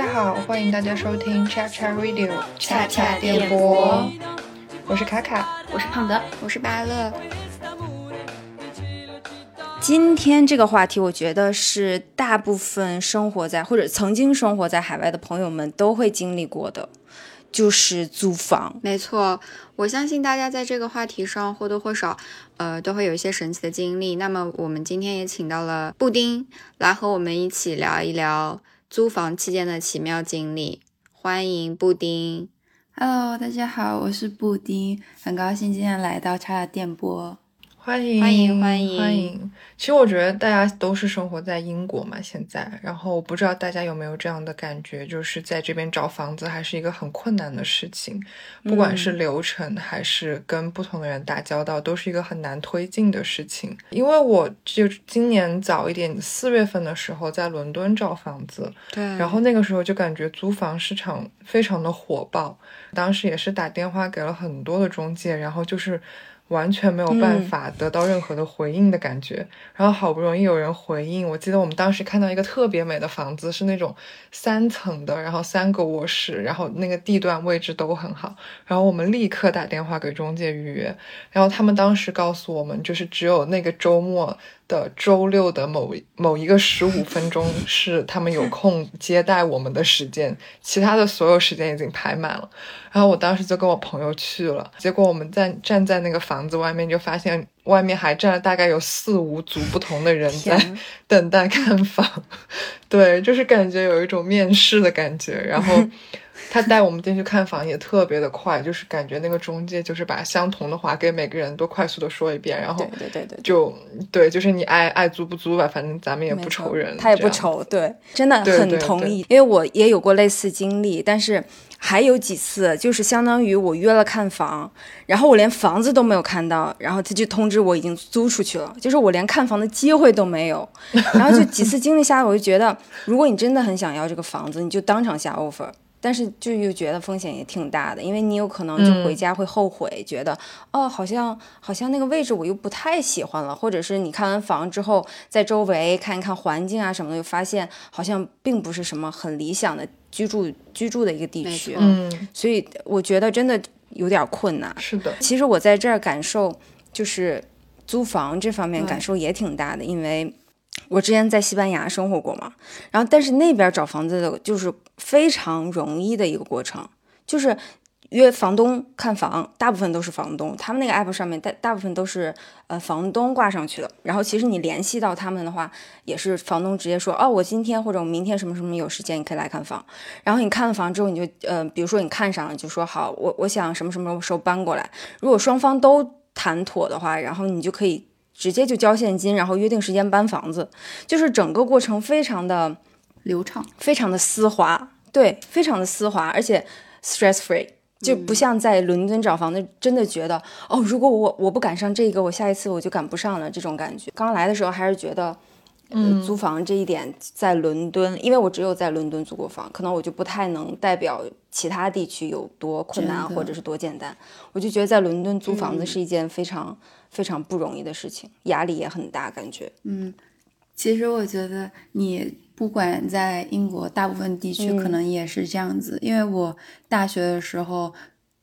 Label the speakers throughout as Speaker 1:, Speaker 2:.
Speaker 1: 家好，欢迎大家收听 Chat Chat Radio
Speaker 2: 恰恰
Speaker 1: 电
Speaker 2: 电波，
Speaker 1: 我是卡卡。
Speaker 2: 我是胖德，
Speaker 3: 我是芭乐，
Speaker 2: 今天这个话题，我觉得是大部分生活在或者曾经生活在海外的朋友们都会经历过的，就是租房。
Speaker 3: 没错，我相信大家在这个话题上或多或少，呃，都会有一些神奇的经历。那么我们今天也请到了布丁来和我们一起聊一聊租房期间的奇妙经历。欢迎布丁。
Speaker 4: Hello，大家好，我是布丁，很高兴今天来到叉叉电波。
Speaker 1: 欢迎
Speaker 3: 欢迎欢迎
Speaker 1: 欢迎！其实我觉得大家都是生活在英国嘛，现在，然后我不知道大家有没有这样的感觉，就是在这边找房子还是一个很困难的事情，不管是流程还是跟不同的人打交道，都是一个很难推进的事情。因为我就今年早一点，四月份的时候在伦敦找房子，
Speaker 3: 对，
Speaker 1: 然后那个时候就感觉租房市场非常的火爆，当时也是打电话给了很多的中介，然后就是完全没有办法得到任何的回应的感觉。然后好不容易有人回应，我记得我们当时看到一个特别美的房子，是那种三层的，然后三个卧室，然后那个地段位置都很好。然后我们立刻打电话给中介预约，然后他们当时告诉我们，就是只有那个周末的周六的某某一个十五分钟 是他们有空接待我们的时间，其他的所有时间已经排满了。然后我当时就跟我朋友去了，结果我们在站在那个房子外面，就发现外面还站了大概有四五组不同的人在 等待看房。对，就是感觉有一种面试的感觉。然后他带我们进去看房也特别的快，就是感觉那个中介就是把相同的话给每个人都快速的说一遍，然后
Speaker 2: 对对对对，
Speaker 1: 就对，就是你爱爱租不租吧，反正咱们也不愁人，
Speaker 2: 他也。不愁，对，真的很同意。因为我也有过类似经历，但是还有几次就是相当于我约了看房，然后我连房子都没有看到，然后他就通知我已经租出去了，就是我连看房的机会都没有。然后就几次经历下来，我就觉得，如果你真的很想要这个房子，你就当场下 offer。但是就又觉得风险也挺大的，因为你有可能就回
Speaker 1: 嗯。
Speaker 2: 家会后悔，觉得哦，好像好像那个位置我又不太喜欢了，或者是你看完房之后，在周围看一看环境啊什么的，又发现好像并不是什么很理想的居住居住的一个地区，
Speaker 1: 嗯，
Speaker 2: 所以我觉得真的有点困难。
Speaker 1: 是的，
Speaker 2: 其实我在这儿感受就是租房这方面感受也挺大的，因为我之前在西班牙生活过嘛，然后但是那边找房子的就是非常容易的一个过程，就是约房东看房，大部分都是房东，他们那个 app 上面大大部分都是呃房东挂上去的，然后其实你联系到他们的话，也是房东直接说哦，我今天或者我明天什么什么有时间，你可以来看房。然后你看了房之后，你就呃，比如说你看上了，就说好，我我想什么什么时候搬过来。如果双方都谈妥的话，然后你就可以直接就交现金，然后约定时间搬房子，就是整个过程非常的
Speaker 4: 流畅，
Speaker 2: 非常的丝滑，对，非常的丝滑，而且 stress free。就不像在伦敦找房子，真的觉得哦，如果我我不赶上这个，我下一次我就赶不上了这种感觉。刚来的时候还是觉得，嗯，租房这一点在伦敦，因为我只有在伦敦租过房，可能我就不太能代表其他地区有多困难或者是多简单。我就觉得在伦敦租房子是一件非常、非常不容易的事情，压力也很大，感觉。
Speaker 4: 嗯其实我觉得你不管在英国大部分地区，可能也是这样子。因为我大学的时候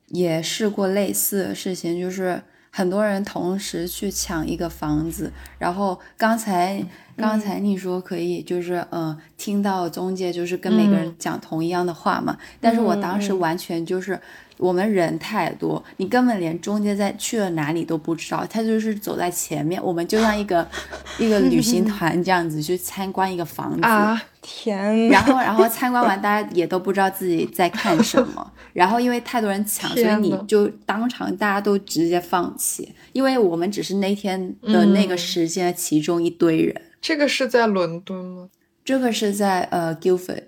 Speaker 4: 也试过类似的事情，就是很多人同时去抢一个房子。然后刚才刚才你说可以，就是嗯、呃听到中介就是跟每个人讲同一样的话嘛。但是我当时完全就是。我们人太多，你根本连中间在去了哪里都不知道，他就是走在前面，我们就像一个 一个旅行团这样子去参观一个房子，
Speaker 1: 啊，
Speaker 2: 天。
Speaker 4: 然后然后参观完，大家也都不知道自己在看什么，然后因为太多人抢，所以你就当场大家都直接放弃，因为我们只是那天的那个
Speaker 1: 嗯
Speaker 4: 时间的其中一堆人。
Speaker 1: 这个是在伦敦吗？
Speaker 4: 这个是在呃 Guildford，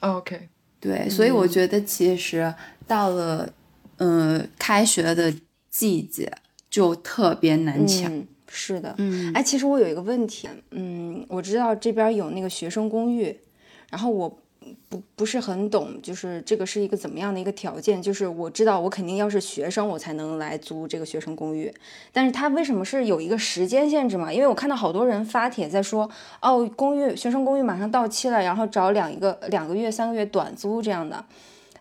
Speaker 1: 哦？OK，
Speaker 4: 对，所以我觉得其实到了呃开学的季节就特别难抢。
Speaker 2: 嗯，是的，
Speaker 4: 嗯
Speaker 2: 哎，其实我有一个问题，嗯，我知道这边有那个学生公寓，然后我不不是很懂，就是这个是一个怎么样的一个条件？就是我知道我肯定要是学生，我才能来租这个学生公寓，但是他为什么是有一个时间限制嘛？因为我看到好多人发帖在说，哦，公寓学生公寓马上到期了，然后找两一个两个月、三个月短租这样的，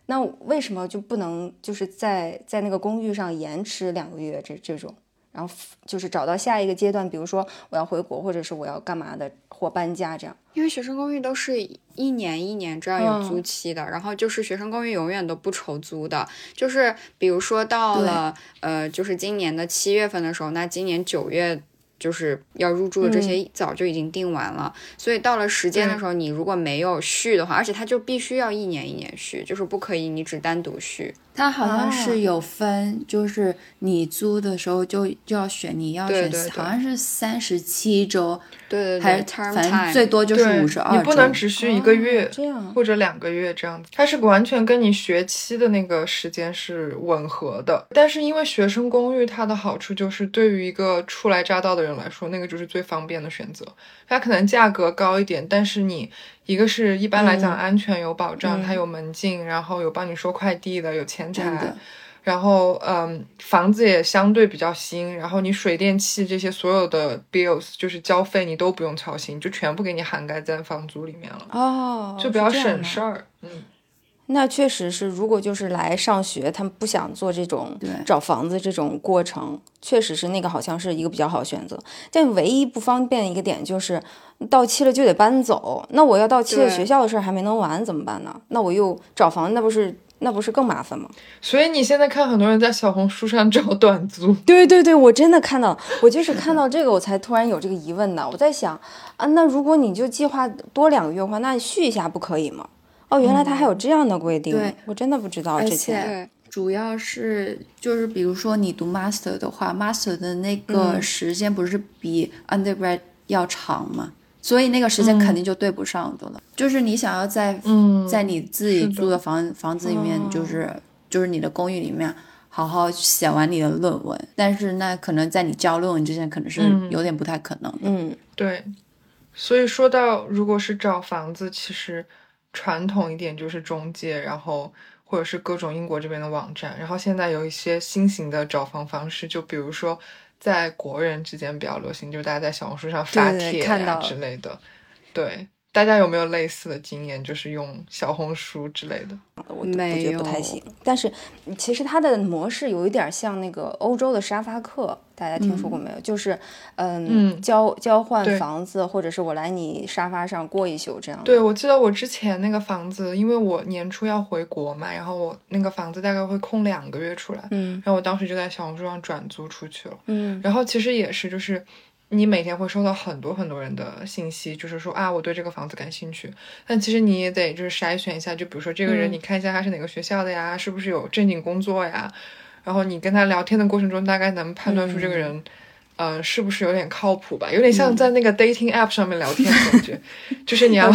Speaker 2: 那为什么就不能就是在在那个公寓上延迟两个月这这种？然后就是找到下一个阶段，比如说我要回国，或者是我要干嘛的，或搬家这样。
Speaker 3: 因为学生公寓都是一年一年这样有租期的，然后就是学生公寓永远都不愁租的。就是比如说到了呃，就是今年的七月份的时候，那今年九月。就是要入住的这些早就已经定完了，所以到了时间的时候，你如果没有续的话，而且它就必须要一年一年续，就是不可以你只单独续。
Speaker 4: 它好像是有分，就是你租的时候就就要选你要选，好像是三十七周。
Speaker 3: 对对对，
Speaker 4: 还反正最多就是五十二
Speaker 1: 你不能只需一个月，
Speaker 2: 这样
Speaker 1: 或者两个月这样子。它是完全跟你学期的那个时间是吻合的。但是因为学生公寓，它的好处就是对于一个初来乍到的人来说，那个就是最方便的选择。它可能价格高一点，但是你一个是一般来讲安全有保障，它有门禁，然后有帮你收快递的，有前台。然后，嗯，房子也相对比较新，然后你水电气这些所有的 bills 就是交费，你都不用操心，就全部给你涵盖在房租里面了。哦，就比较省事儿。嗯，
Speaker 2: 那确实是，如果就是来上学，他们不想做这种找房子这种过程，确实是那个好像是一个比较好选择。但唯一不方便的一个点就是到期了就得搬走，那我要到期了学校的事儿还没弄完怎么办呢？那我又找房，那不是？那不是更麻烦吗？
Speaker 1: 所以你现在看很多人在小红书上找短租。
Speaker 2: 对对对，我真的看到，我就是看到这个，我才突然有这个疑问的。我在想啊，那如果你就计划多两个月的话，那续一下不可以吗？哦，原来他还有这样的规定，对我真的不知道之前。
Speaker 4: 主要是就是比如说你读 master 的话，master 的那个时间不是比 undergrad 要长吗？所以那个时间肯定就对不上的了。就是你想要在嗯在你自己租的房房子里面，就是就是你的公寓里面好好写完你的论文，但是那可能在你交论文之前，可能是有点不太可能的。
Speaker 2: 嗯，
Speaker 1: 对。所以说到如果是找房子，其实传统一点就是中介，然后或者是各种英国这边的网站，然后现在有一些新型的找房方式，就比如说。在国人之间比较流行，就是大家在小红书上发帖啊之类的，对。大家有没有类似的经验，就是用小红书之类的？
Speaker 2: 我没有，不太行。但是其实它的模式有一点像那个欧洲的沙发客，大家听说过没有？就是嗯，交交换房子，或者是我来你沙发上过一宿这样。
Speaker 1: 对，我记得我之前那个房子，因为我年初要回国嘛，然后我那个房子大概会空两个月出来，嗯，然后我当时就在小红书上转租出去了，嗯，然后其实也是就是。你每天会收到很多很多人的信息，就是说啊，我对这个房子感兴趣。但其实你也得就是筛选一下，就比如说这个人，你看一下他是哪个学校的呀，是不是有正经工作呀？然后你跟他聊天的过程中，大概能判断出这个人，呃，是不是有点靠谱吧？有点像在那个 dating app 上面聊天的感觉，就是你要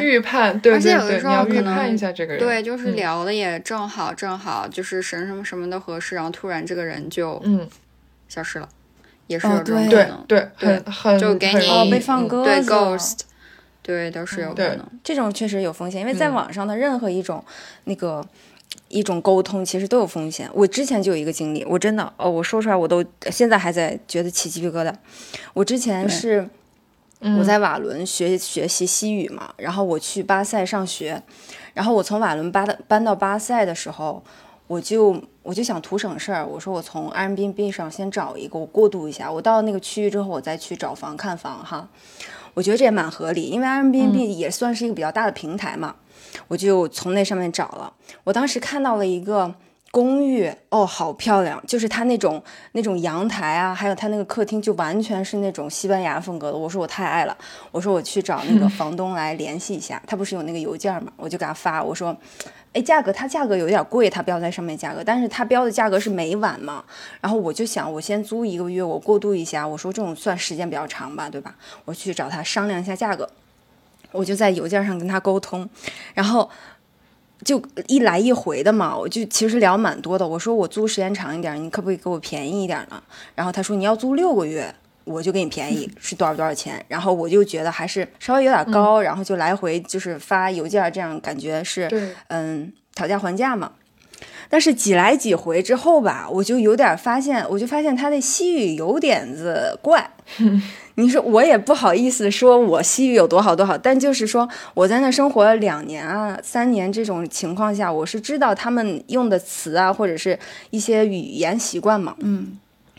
Speaker 1: 预判，对对对，你要预判一下这个人。
Speaker 3: 对，就是聊的也正好正好，就是什么什么什么的合适，然后突然这个人就
Speaker 1: 嗯
Speaker 3: 消失了。也是有这种
Speaker 1: 可能，对对，很很
Speaker 3: 就给你
Speaker 2: 被放鸽
Speaker 3: 子，对 ghost，对都是有可能。
Speaker 2: 这种确实有风险，因为在网上的任何一种那个一种沟通，其实都有风险。我之前就有一个经历，我真的哦，我说出来我都现在还在觉得起鸡皮疙瘩。我之前是我在瓦伦学学习西语嘛，然后我去巴塞上学，然后我从瓦伦搬到搬到巴塞的时候。我就我就想图省事儿，我说我从 Airbnb 上先找一个，我过渡一下，我到那个区域之后，我再去找房看房哈。我觉得这也蛮合理，因为 Airbnb 也算是一个比较大的平台嘛，我就从那上面找了。我当时看到了一个公寓，哦，好漂亮，就是它那种那种阳台啊，还有它那个客厅，就完全是那种西班牙风格的。我说我太爱了，我说我去找那个房东来联系一下，他不是有那个邮件嘛，我就给他发，我说。哎，价格它价格有点贵，它标在上面价格，但是它标的价格是每晚嘛。然后我就想，我先租一个月，我过渡一下。我说这种算时间比较长吧，对吧？我去找他商量一下价格，我就在邮件上跟他沟通，然后就一来一回的嘛，我就其实聊蛮多的。我说我租时间长一点，你可不可以给我便宜一点呢？然后他说你要租六个月。我就给你便宜，是多少多少钱。然后我就觉得还是稍微有点高，然后就来回就是发邮件，这样感觉是，嗯讨价还价嘛。但是几来几回之后吧，我就有点发现，我就发现他的西语有点子怪。你说我也不好意思说我西语有多好多好，但就是说我在那生活了两年啊、三年这种情况下，我是知道他们用的词啊，或者是一些语言习惯嘛。
Speaker 4: 嗯，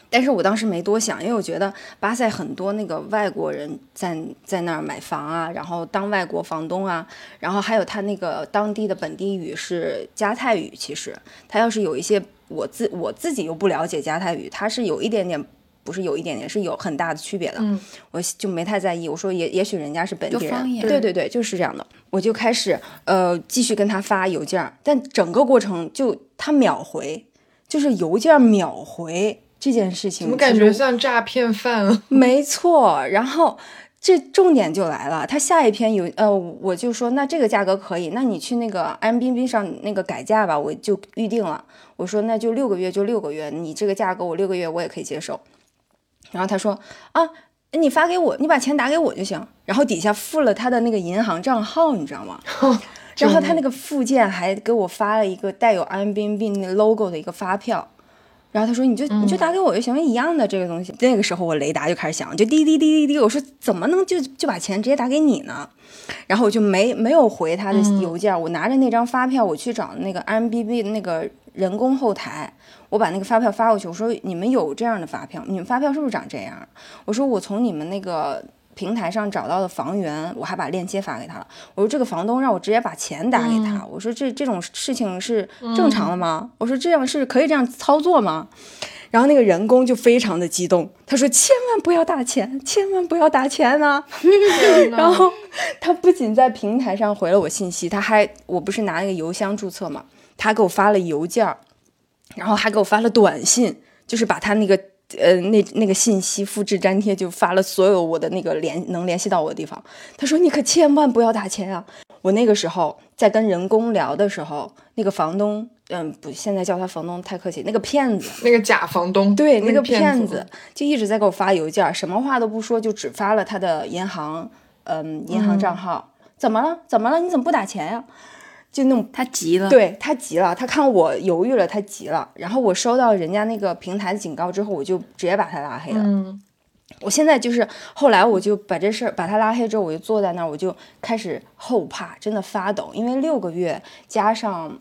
Speaker 2: 但是我当时没多想，因为我觉得巴塞很多那个外国人在在那儿买房啊，然后当外国房东啊，然后还有他那个当地的本地语是加泰语，其实他要是有一些我自我自己又不了解加泰语，他是有一点点。不是有一点点，是有很大的区别的，
Speaker 1: 嗯
Speaker 2: 我就没太在意。我说也也许人家是本地人，对对对，就是这样的。我就开始呃继续跟他发邮件，但整个过程就他秒回，就是邮件秒回这件事情，
Speaker 1: 怎么感觉像诈骗犯？
Speaker 2: 没错，然后这重点就来了，他下一篇有呃，我就说那这个价格可以，那你去那个 m b b 上那个改价吧，我就预定了。我说那就六个月就六个月，你这个价格我六个月我也可以接受。然后他说啊，你发给我，你把钱打给我就行。然后底下附了他的那个银行账号，你知道吗？然后他那个附件还给我发了一个带有 m b b 那 logo 的一个发票。然后他说：“你就你就打给我就行，一样的这个东西。”那个时候我雷达就开始响，就滴滴滴滴滴。我说怎么能就就把钱直接打给你呢？然后我就没没有回他的邮件，我拿着那张发票，我去找那个 IMBB 那个人工后台，我把那个发票发过去，我说你们有这样的发票？你们发票是不是长这样？我说我从你们那个。平台上找到的房源，我还把链接发给他了。我说这个房东让我直接把钱打给他，我说这这种事情是正常的吗？我说这样是可以这样操作吗？然后那个人工就非常的激动，他说千万不要打钱，千万不要打钱呐、然后他不仅在平台上回了我信息，他还我不是拿那个邮箱注册嘛，他给我发了邮件儿，然后还给我发了短信，就是把他那个呃那那个信息复制粘贴，就发了所有我的那个联能联系到我的地方。他说你可千万不要打钱啊！我那个时候在跟人工聊的时候，那个房东，嗯，不，现在叫他房东太客气，那个骗子。
Speaker 1: 那个假房东，
Speaker 2: 对，
Speaker 1: 那
Speaker 2: 个
Speaker 1: 骗
Speaker 2: 子就一直在给我发邮件，什么话都不说，就只发了他的银行，嗯，银行账号。怎么了？怎么了？你怎么不打钱呀、就那种
Speaker 4: 他急了，
Speaker 2: 对他急了，他看我犹豫了，他急了。然后我收到人家那个平台的警告之后，我就直接把他拉黑了。
Speaker 1: 嗯
Speaker 2: 我现在就是后来我就把这事儿把他拉黑之后，我就坐在那儿，我就开始后怕，真的发抖，因为六个月加上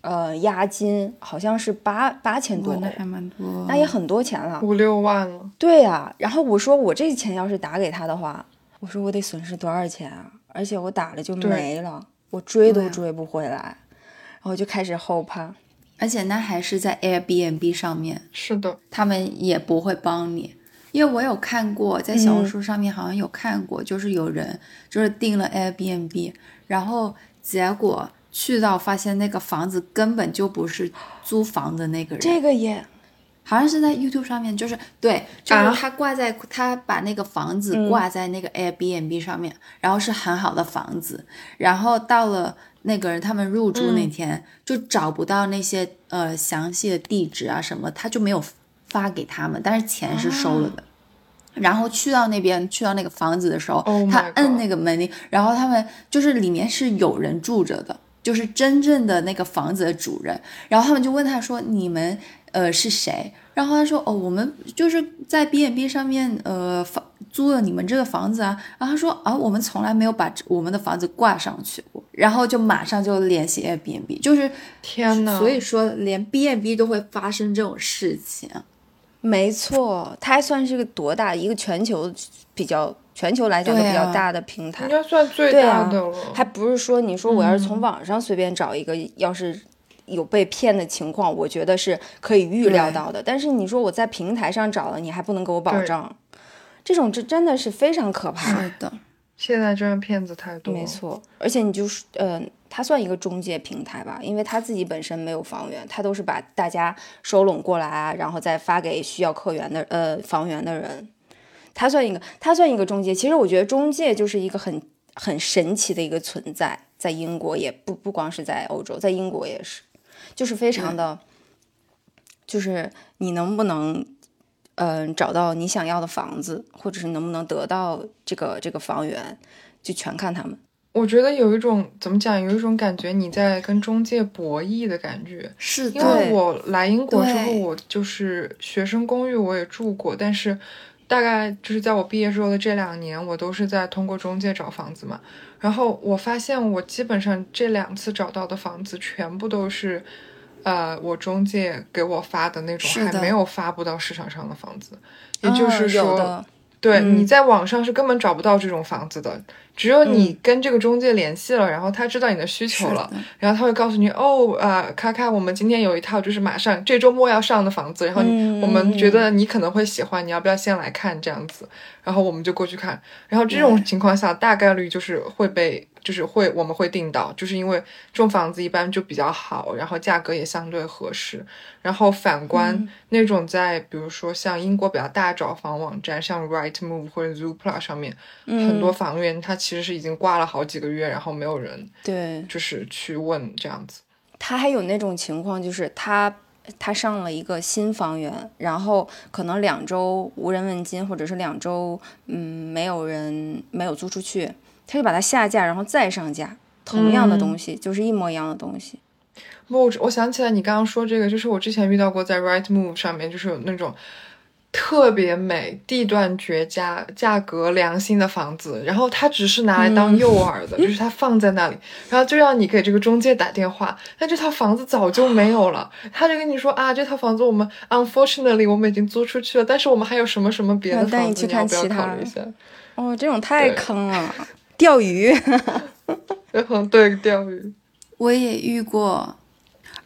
Speaker 2: 呃押金好像是八八千多
Speaker 4: 那，还蛮多，
Speaker 2: 那也很多钱了。
Speaker 1: 五六万了，
Speaker 2: 对呀、然后我说我这钱要是打给他的话，我说我得损失多少钱啊？而且我打了就没了，我追都追不回来，然后就开始后怕。
Speaker 4: 而且那还是在 Airbnb 上面，
Speaker 1: 是的，
Speaker 4: 他们也不会帮你。因为我有看过，在小红书上面好像有看过，就是有人就是订了 Airbnb，然后结果去到发现那个房子根本就不是租房的那个人，
Speaker 2: 这个也
Speaker 4: 好像是在 YouTube 上面，就是对，就是
Speaker 1: 啊
Speaker 4: 他挂在、他把那个房子
Speaker 2: 嗯
Speaker 4: 挂在那个 Airbnb 上面，然后是很好的房子，然后到了那个人他们入住那天、就找不到那些呃详细的地址啊什么，他就没有发给他们，但是钱是收了的。然后去到那边，去到那个房子的时候
Speaker 1: Oh
Speaker 4: 他摁那个门铃，然后他们就是里面是有人住着的，就是真正的那个房子的主人。然后他们就问他说：“你们呃是谁？”然后他说：“哦，我们就是在 B n B 上面呃房租了你们这个房子啊。”然后他说：“啊，我们从来没有把我们的房子挂上去过。”然后就马上就联系 Airbnb，就是
Speaker 1: 天呐，
Speaker 4: 所以说连 B n B 都会发生这种事情。
Speaker 2: 没错，它还算是个多大一个全球比较全球来讲都比较大的平台
Speaker 1: 应，该算最大的了，
Speaker 2: 还不是说你说我要是从网上随便找一个，要是有被骗的情况，我觉得是可以预料到的。但是你说我在平台上找了，你还不能给我保
Speaker 1: 对
Speaker 2: 障，这种这真的是非常可怕。
Speaker 4: 是的，
Speaker 1: 现在真的骗子太多，
Speaker 2: 没，错，而且你就是，呃，他算一个中介平台吧，因为他自己本身没有房源，他都是把大家收拢过来啊，然后再发给需要客源的呃房源的人，他算一个，他算一个中介。其实我觉得中介就是一个很很神奇的一个存在，在英国也不不光是在欧洲，在英国也是，就是非常的，就是你能不能嗯，找到你想要的房子，或者是能不能得到这个这个房源，就全看他们。
Speaker 1: 我觉得有一种怎么讲，有一种感觉你在跟中介博弈的感觉。
Speaker 4: 是
Speaker 1: 因为我来英国之后，我就是学生公寓，我也住过，但是大概就是在我毕业之后的这两年，我都是在通过中介找房子嘛。然后我发现，我基本上这两次找到的房子，全部都是，呃，我中介给我发的那种还没有发布到市场上的房子，也就是
Speaker 2: 啊
Speaker 1: 说，对，
Speaker 2: 嗯。
Speaker 1: 你在网上是根本找不到这种房子的，只有你跟这个中介联系了，然后他知道你的需求了，然后他会告诉你，哦，呃，卡卡，我们今天有一套就是马上这周末要上的房子，然后
Speaker 2: 嗯
Speaker 1: 我们觉得你可能会喜欢，你要不要先来看这样子？然后我们就过去看，然后这种情况下大概率就是会被，就是会我们会定到，就是因为这种房子一般就比较好，然后价格也相对合适。然后反观那种在比如说像英国比较大找房网站，像 Rightmove 或者 Zoopla 上面，很多房源它其实是已经挂了好几个月，然后没有人
Speaker 2: 对，
Speaker 1: 就是去问这样子。
Speaker 2: 他还有那种情况，就是他他上了一个新房源，然后可能两周无人问津，或者是两周嗯没有人没有租出去，他就把它下架，然后再上架，同样的东西、就是一模一样的东西。
Speaker 1: 不，我我想起来你刚刚说这个，就是我之前遇到过在 Rightmove 上面，就是有那种特别美、地段绝佳、价格良心的房子，然后他只是拿来当诱饵的，就是他放在那里，然后就让你给这个中介打电话，但这套房子早就没有了，他就跟你说啊，这套房子我们 unfortunately 我们已经租出去了，但是我们还有什么什么别的房子，
Speaker 2: 你去看
Speaker 1: 你要不要
Speaker 2: 其他。
Speaker 1: 考虑一下？
Speaker 2: 哦，这种太坑了，钓鱼。
Speaker 1: 对钓鱼，
Speaker 4: 我也遇过，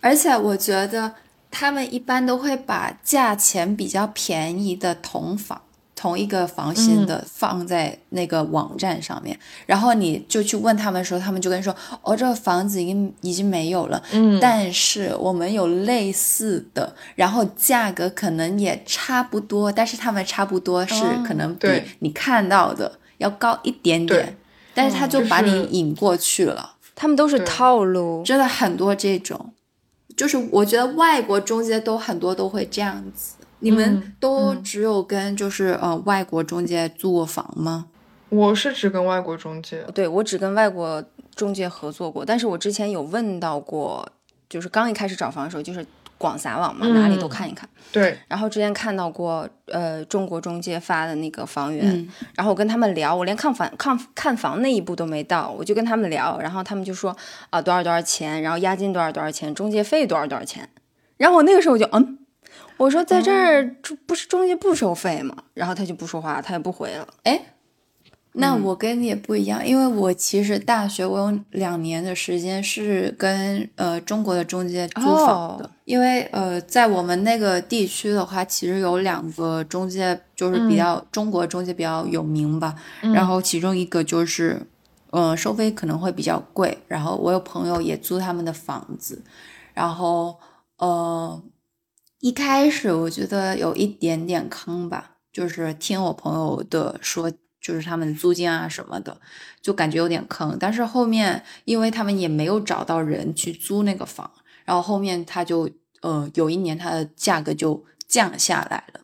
Speaker 4: 而且我觉得他们一般都会把价钱比较便宜的同房。同一个房型的放在那个网站上面，然后你就去问他们的时候，他们就跟你说：“哦，这个房子已经已经没有了，
Speaker 1: 嗯，
Speaker 4: 但是我们有类似的，然后价格可能也差不多，但是他们差不多是
Speaker 2: 哦
Speaker 4: 可能比你看到的要高一点
Speaker 1: 对。
Speaker 4: 点，但是他就把你引过去了。
Speaker 2: 他们都是套路，
Speaker 4: 真的很多这种，就是我觉得外国中介都很多都会这样子。你们
Speaker 1: 嗯
Speaker 4: 都
Speaker 1: 嗯
Speaker 4: 只有跟就是呃外国中介租过房吗？
Speaker 1: 我是只跟外国中介，
Speaker 2: 对我只跟外国中介合作过，但是我之前有问到过，就是刚一开始找房的时候，就是广撒网嘛，哪里都
Speaker 1: 嗯
Speaker 2: 看一看。
Speaker 1: 对，
Speaker 2: 然后之前看到过，呃，中国中介发的那个房源，
Speaker 4: 嗯。
Speaker 2: 然后我跟他们聊，我连看房看看房那一步都没到，我就跟他们聊，然后他们就说啊多少多少钱，然后押金多少多少钱，中介费多少多少钱，然后我那个时候我就嗯，我说在这儿中不是中介不收费吗？然后他就不说话，他也不回了。
Speaker 4: 哎，那我跟你也不一样，因为我其实大学我有两年的时间是跟呃中国的中介租房的，
Speaker 2: 哦。
Speaker 4: 因为呃在我们那个地区的话，其实有两个中介就是比较、中国中介比较有名吧，然后其中一个就是呃收费可能会比较贵，然后我有朋友也租他们的房子，然后呃一开始我觉得有一点点坑吧，就是听我朋友的说。就是他们租金啊什么的，就感觉有点坑。但是后面，因为他们也没有找到人去租那个房，然后后面他就呃有一年它的价格就降下来了。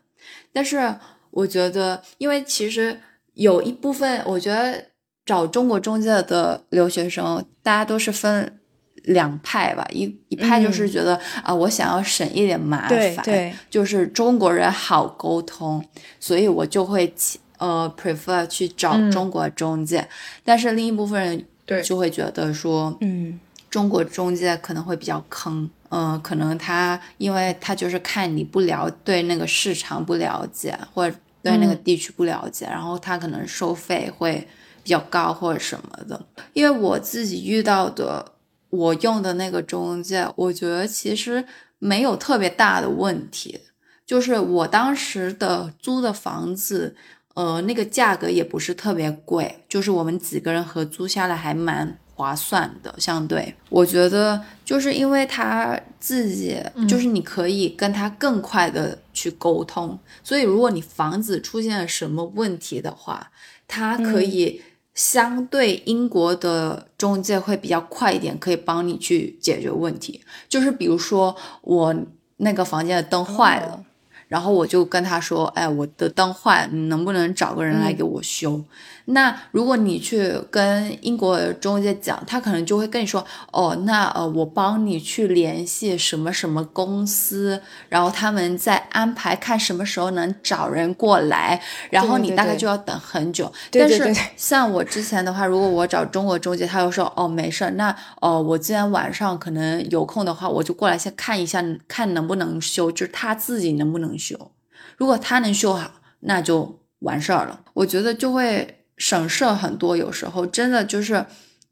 Speaker 4: 但是我觉得，因为其实有一部分，我觉得找中国中介的留学生，大家都是分两派吧，一一派就是觉得啊、我想要省一点麻烦，
Speaker 2: 对，
Speaker 4: 就是中国人好沟通，所以我就会呃 prefer 去找
Speaker 1: 嗯
Speaker 4: 中国中介。但是另一部分人
Speaker 1: 对
Speaker 4: 就会觉得说，
Speaker 2: 嗯，
Speaker 4: 中国中介可能会比较坑，嗯、可能他因为他就是看你不了对那个市场不了解，或者对那个
Speaker 1: 嗯
Speaker 4: 地区不了解，然后他可能收费会比较高或者什么的。因为我自己遇到的，我用的那个中介，我觉得其实没有特别大的问题，就是我当时的租的房子。呃，那个价格也不是特别贵，就是我们几个人合租下来还蛮划算的。相对，我觉得就是因为他自己，就是你可以跟他更快的去沟通，所以如果你房子出现了什么问题的话，他可以相对英国的中介会比较快一点，可以帮你去解决问题。就是比如说我那个房间的灯坏了。
Speaker 2: 哦
Speaker 4: 然后我就跟他说，哎，我的灯坏，你能不能找个人来给我修？那如果你去跟英国中介讲，他可能就会跟你说，哦，那呃，我帮你去联系什么什么公司，然后他们再安排看什么时候能找人过来，然后你大概就要等很久。但是像我之前的话，如果我找中国中介，他又说，哦，没事儿，那哦，我今天晚上可能有空的话，我就过来先看一下，看能不能修，就是他自己能不能修。如果他能修好，那就完事儿了。我觉得就会。省事很多，有时候真的就是，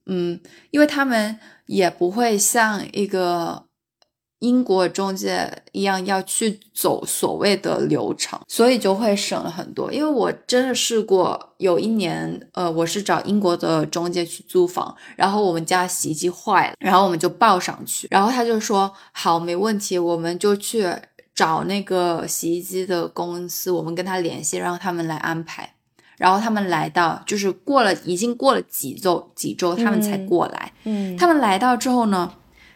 Speaker 4: 嗯，因为他们也不会像一个英国中介一样要去走所谓的流程，所以就会省了很多。因为我真的试过有一年，呃，我是找英国的中介去租房，然后我们家洗衣机坏了，然后我们就报上去，然后他就说好，没问题，我们就去找那个洗衣机的公司，我们跟他联系，让他们来安排。然后他们来到，就是过了，已经过了几周，几周他们才过来。
Speaker 2: 嗯，
Speaker 4: 他们来到之后呢，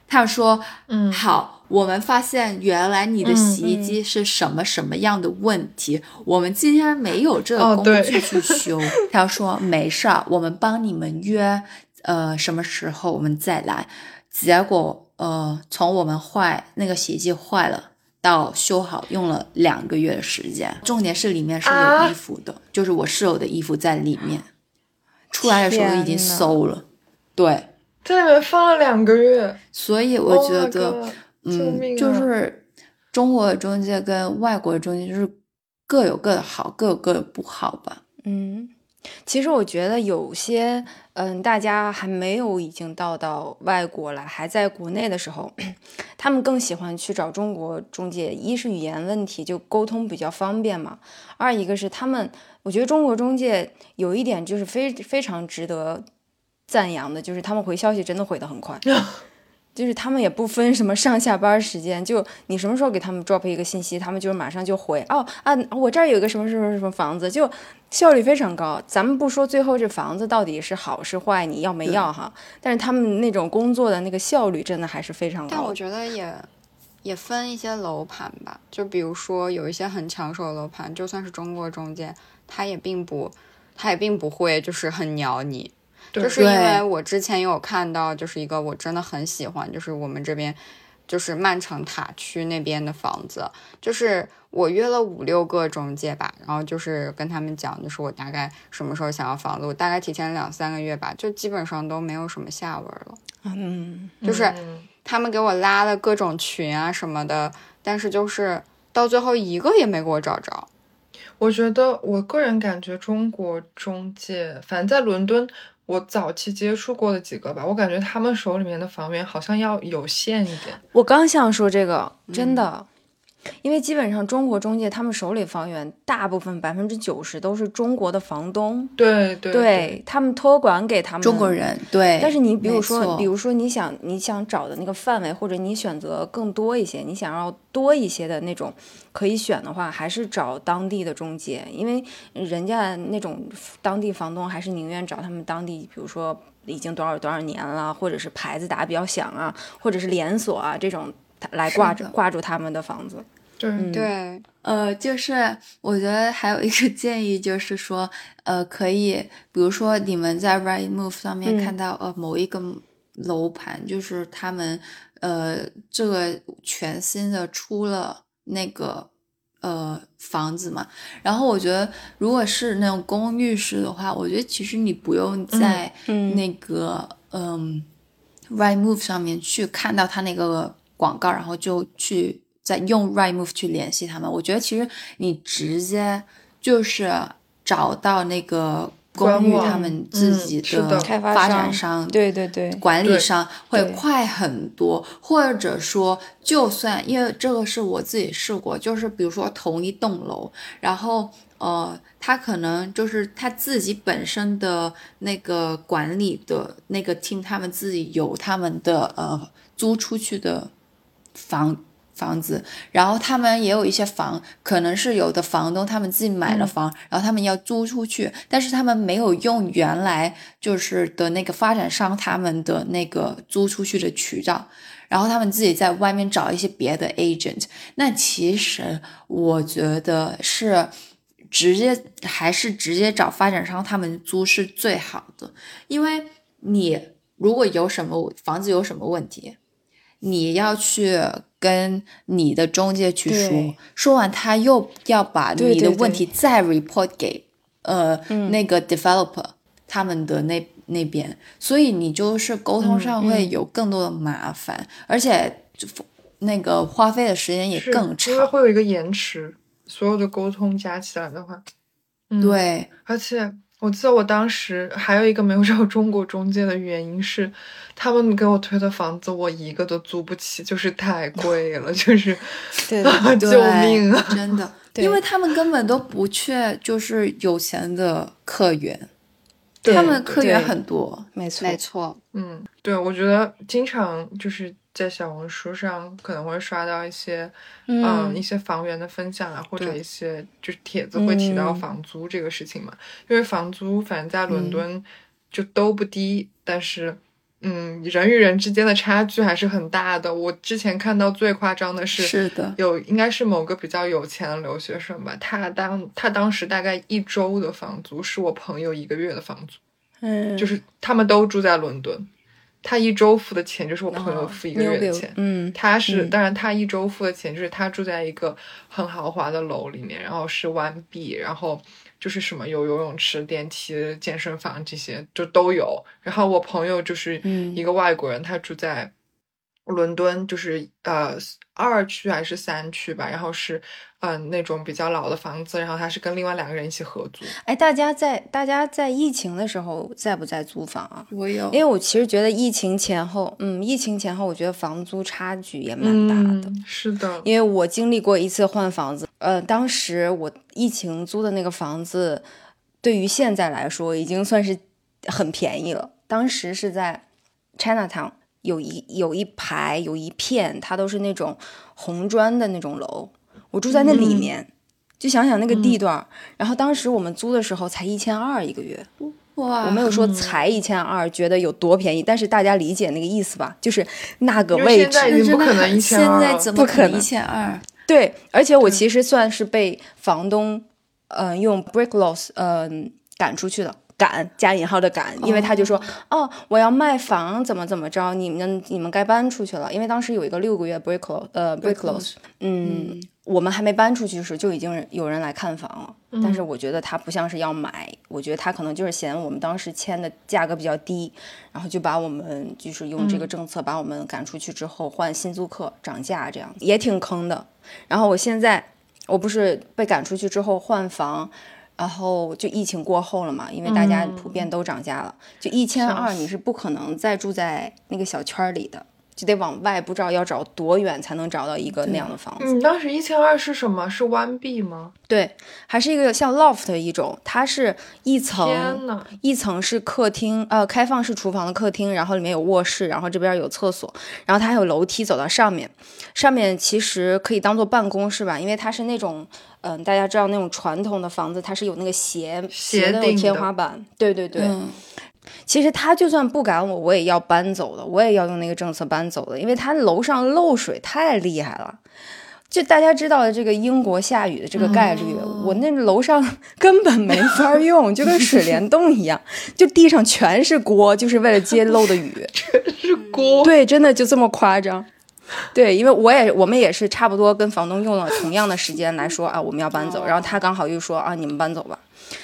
Speaker 4: 他们说：“嗯，好，我们发现原来你的洗衣机是什么什么样的问题，我们今天没有这个工具去修。”他说：“没事儿，我们帮你们约，呃，什么时候我们再来。”结果，呃，从我们坏那个洗衣机坏了。到修好用了两个月的时间，重点是里面是有衣服的，就是我室友的衣服在里面，出来的时候已经馊了，对，
Speaker 1: 在里面放了两个月，
Speaker 4: 所以我觉得，嗯，就是中国的中介跟外国的中介就是各有各的好，各有各的不好吧，
Speaker 2: 嗯。其实我觉得有些，嗯，大家还没有已经到到外国来，还在国内的时候，他们更喜欢去找中国中介。一是语言问题，就沟通比较方便嘛；二一个是他们，我觉得中国中介有一点就是非非常值得赞扬的，就是他们回消息真的回得很快。就是他们也不分什么上下班时间，就你什么时候给他们 drop 一个信息，他们就是马上就回。哦啊，我这儿有一个什么什么什么房子，就效率非常高。咱们不说最后这房子到底是好是坏，你要没要哈？但是他们那种工作的那个效率真的还是非常高。
Speaker 3: 但我觉得也也分一些楼盘吧，就比如说有一些很抢手的楼盘，就算是中国中介，他也并不，他也并不会就是很鸟你。就是因为我之前有看到，就是一个我真的很喜欢，就是我们这边，就是曼城塔区那边的房子，就是我约了五六个中介吧，然后就是跟他们讲，就是我大概什么时候想要房子，我大概提前两三个月吧，就基本上都没有什么下文了。
Speaker 2: 嗯，
Speaker 3: 就是他们给我拉了各种群啊什么的，但是就是到最后一个也没给我找着。
Speaker 1: 我觉得我个人感觉中国中介，反正在伦敦。我早期接触过的几个吧，我感觉他们手里面的房源好像要有限一点。
Speaker 2: 我刚想说这个，真的。因为基本上中国中介他们手里房源大部分百分之九十都是中国的房东，
Speaker 1: 对对，
Speaker 2: 对他们托管给他们
Speaker 4: 中国人，对。
Speaker 2: 但是你比如说，比如说你想你想找的那个范围，或者你选择更多一些，你想要多一些的那种可以选的话，还是找当地的中介，因为人家那种当地房东还是宁愿找他们当地，比如说已经多少多少年了，或者是牌子打比较响啊，或者是连锁啊这种。来挂着挂住他们的房子，
Speaker 1: 对。
Speaker 3: 对，
Speaker 4: 呃，就是我觉得还有一个建议，就是说，呃，可以，比如说你们在 Rightmove 上面看到呃某一个楼盘，就是他们呃这个全新的出了那个呃房子嘛，然后我觉得如果是那种公寓式的话，我觉得其实你不用在那个嗯 Rightmove 上面去看到他那个。广告，然后就去再用 Rightmove 去联系他们。我觉得其实你直接就是找到那个公寓他们自己的发展商，
Speaker 2: 对对对，
Speaker 4: 管理商会快很多。或者说，就算因为这个是我自己试过，就是比如说同一栋楼，然后呃，他可能就是他自己本身的那个管理的那个厅，他们自己有他们的呃租出去的。房房子，然后他们也有一些房，可能是有的房东他们自己买了房，然后他们要租出去，但是他们没有用原来就是的那个发展商他们的那个租出去的渠道，然后他们自己在外面找一些别的 agent。那其实我觉得是直接还是直接找发展商他们租是最好的，因为你如果有什么房子有什么问题。你要去跟你的中介去说，说完他又要把你的问题再 report 给呃那个 developer 他们的那那边，所以你就是沟通上会有更多的麻烦，而且那个花费的时间也更长，
Speaker 1: 因为会有一个延迟，所有的沟通加起来的话，
Speaker 4: 对，
Speaker 1: 而且。我记得我当时还有一个没有找中国中介的原因是，他们给我推的房子我一个都租不起，就是太贵了，就是对 救命啊！
Speaker 4: 真的，因为他们根本都不缺就是有钱的客源，他们客源很多，
Speaker 2: 没错
Speaker 3: 没错，
Speaker 1: 嗯，对，我觉得经常就是。在小红书上可能会刷到一些，嗯，一些房源的分享啊，或者一些就是帖子会提到房租这个事情嘛。因为房租反正在伦敦就都不低，但是，嗯，人与人之间的差距还是很大的。我之前看到最夸张的是，
Speaker 4: 是的，
Speaker 1: 有应该是某个比较有钱的留学生吧，他当他当时大概一周的房租是我朋友一个月的房租，
Speaker 2: 嗯，
Speaker 1: 就是他们都住在伦敦。他一周付的钱就是我朋友付一个月的钱，
Speaker 2: 嗯，
Speaker 1: 他是当然他一周付的钱就是他住在一个很豪华的楼里面，然后是 One B，，然后就是什么有游泳池、电梯、健身房这些就都有。然后我朋友就是一个外国人，他住在伦敦，就是呃二区还是三区吧，然后是。嗯，那种比较老的房子，然后他是跟另外两个人一起合租。
Speaker 2: 哎，大家在大家在疫情的时候在不在租房啊？
Speaker 4: 我有，
Speaker 2: 因为我其实觉得疫情前后，嗯，疫情前后我觉得房租差距也蛮大的。
Speaker 1: 是的，
Speaker 2: 因为我经历过一次换房子，呃，当时我疫情租的那个房子，对于现在来说已经算是很便宜了。当时是在 Chinatown，有一有一排有一片，它都是那种红砖的那种楼。我住在那里面，就想想那个地段，然后当时我们租的时候才一千二一个月，
Speaker 4: 哇！
Speaker 2: 我没有说才一千二，觉得有多便宜，但是大家理解那个意思吧？就是那个位置，
Speaker 1: 现在不可能一千
Speaker 4: 二，现在怎么
Speaker 2: 可能
Speaker 4: 一千二？
Speaker 2: 对，而且我其实算是被房东，嗯，用 break loss，嗯，赶出去的。赶加引号的赶，因为他就说哦，我要卖房，怎么怎么着，你们你们该搬出去了。因为当时有一个六个月 break close，呃 break close，嗯，我们还没搬出去时就已经有人来看房了。但是我觉得他不像是要买，我觉得他可能就是嫌我们当时签的价格比较低，然后就把我们就是用这个政策把我们赶出去之后换新租客涨价这样也挺坑的。然后我现在我不是被赶出去之后换房。然后就疫情过后了嘛，因为大家普遍都涨价了，就一千二你是不可能再住在那个小圈里的。就得往外，不知道要找多远才能找到一个那样的房子。
Speaker 1: 你当时一千二是什么？是弯壁吗？
Speaker 2: 对，还是一个像 loft 一种，它是一层，
Speaker 1: 天
Speaker 2: 一层是客厅，呃，开放式厨房的客厅，然后里面有卧室，然后这边有厕所，然后它还有楼梯走到上面，上面其实可以当做办公室吧，因为它是那种，嗯，大家知道那种传统的房子，它是有那个斜斜的天花板，对对对。其实他就算不赶我，我也要搬走的，我也要用那个政策搬走的，因为他楼上漏水太厉害了。就大家知道的这个英国下雨的这个概率，我那楼上 根本没法用，就跟水帘洞一样，就地上全是锅，就是为了接漏的雨，
Speaker 1: 全是锅。
Speaker 2: 对，真的就这么夸张。对，因为我也我们也是差不多跟房东用了同样的时间来说啊，我们要搬走，然后他刚好又说啊，你们搬走吧。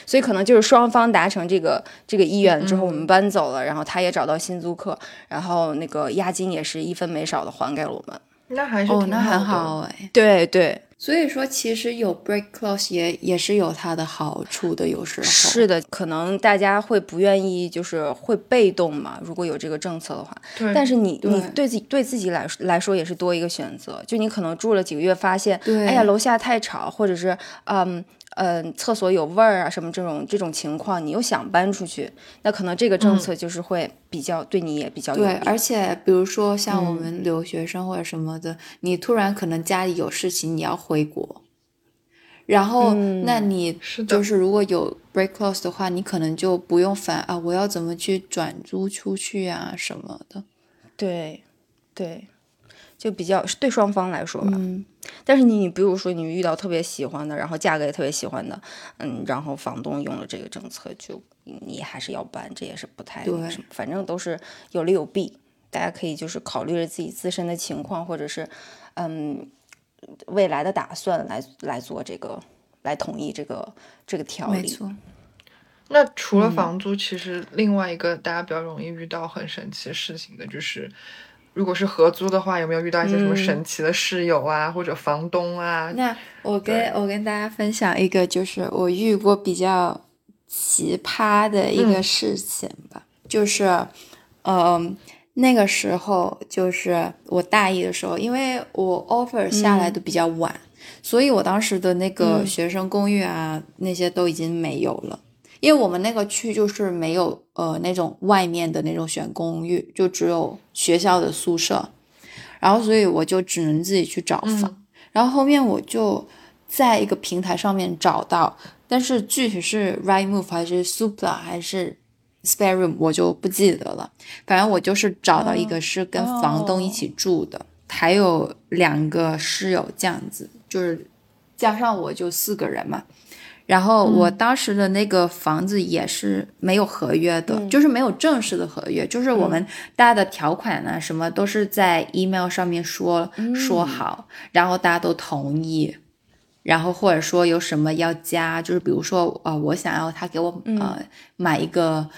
Speaker 2: 所以可能就是双方达成这个这个意愿之后，我们搬走了，然后他也找到新租客，然后那个押金也是一分没少的还给了我们。
Speaker 1: 那还是
Speaker 4: 哦，那很好哎。
Speaker 2: 对对，
Speaker 4: 所以说其实有 break clause 也也是有它的好处的，有时候
Speaker 2: 是的，可能大家会不愿意，就是会被动嘛。如果有这个政策的话，但是你你对自己对自己来来说也是多一个选择。就你可能住了几个月，发现哎呀楼下太吵，或者是嗯。嗯，厕所有味儿啊，什么这种这种情况，你又想搬出去，那可能这个政策就是会比较对你也比较有
Speaker 4: 对，而且比如说像我们留学生或者什么的，你突然可能家里有事情，你要回国，然后、那你就是如果有 break clause 的话，你可能就不用烦啊，我要怎么去转租出去啊什么的。
Speaker 2: 对，对，就比较对双方来说吧。
Speaker 4: 嗯，
Speaker 2: 但是你，你比如说你遇到特别喜欢的，然后价格也特别喜欢的，嗯，然后房东用了这个政策，就你还是要搬，这也是不太
Speaker 4: 对
Speaker 2: 什么，反正都是有利有弊，大家可以就是考虑着自己自身的情况，或者是嗯未来的打算来来做这个，来同意这个这个条例。
Speaker 4: 没错。
Speaker 1: 那除
Speaker 2: 嗯
Speaker 1: 了房租，其实另外一个大家比较容易遇到很神奇的事情的，就是如果是合租的话，有没有遇到一些什么
Speaker 2: 嗯。
Speaker 1: 神奇的室友啊，或者房东啊？
Speaker 4: 那我跟我跟大家分享一个，就是我遇过比较奇葩的一个事情吧，就是，嗯、那个时候就是我大一的时候，因为我 offer 下来的比较晚，所以我当时的那个学生公寓啊，那些都已经没有了。因为我们那个区就是没有呃那种外面的那种选公寓，就只有学校的宿舍，然后所以我就只能自己去找房。然后后面我就在一个平台上面找到，但是具体是 Rightmove 还是 Supla 还是 Spare Room 我就不记得了。反正我就是找到一个是跟房东一起住的，还有两个室友这样子，就是加上我就四个人嘛。然后我当时的那个房子也是没有合约的，就是没有正式的合约，就是我们大家的条款呢、什么都是在 email 上面说、说好，然后大家都同意，然后或者说有什么要加，就是比如说呃，我想要他给我呃买一个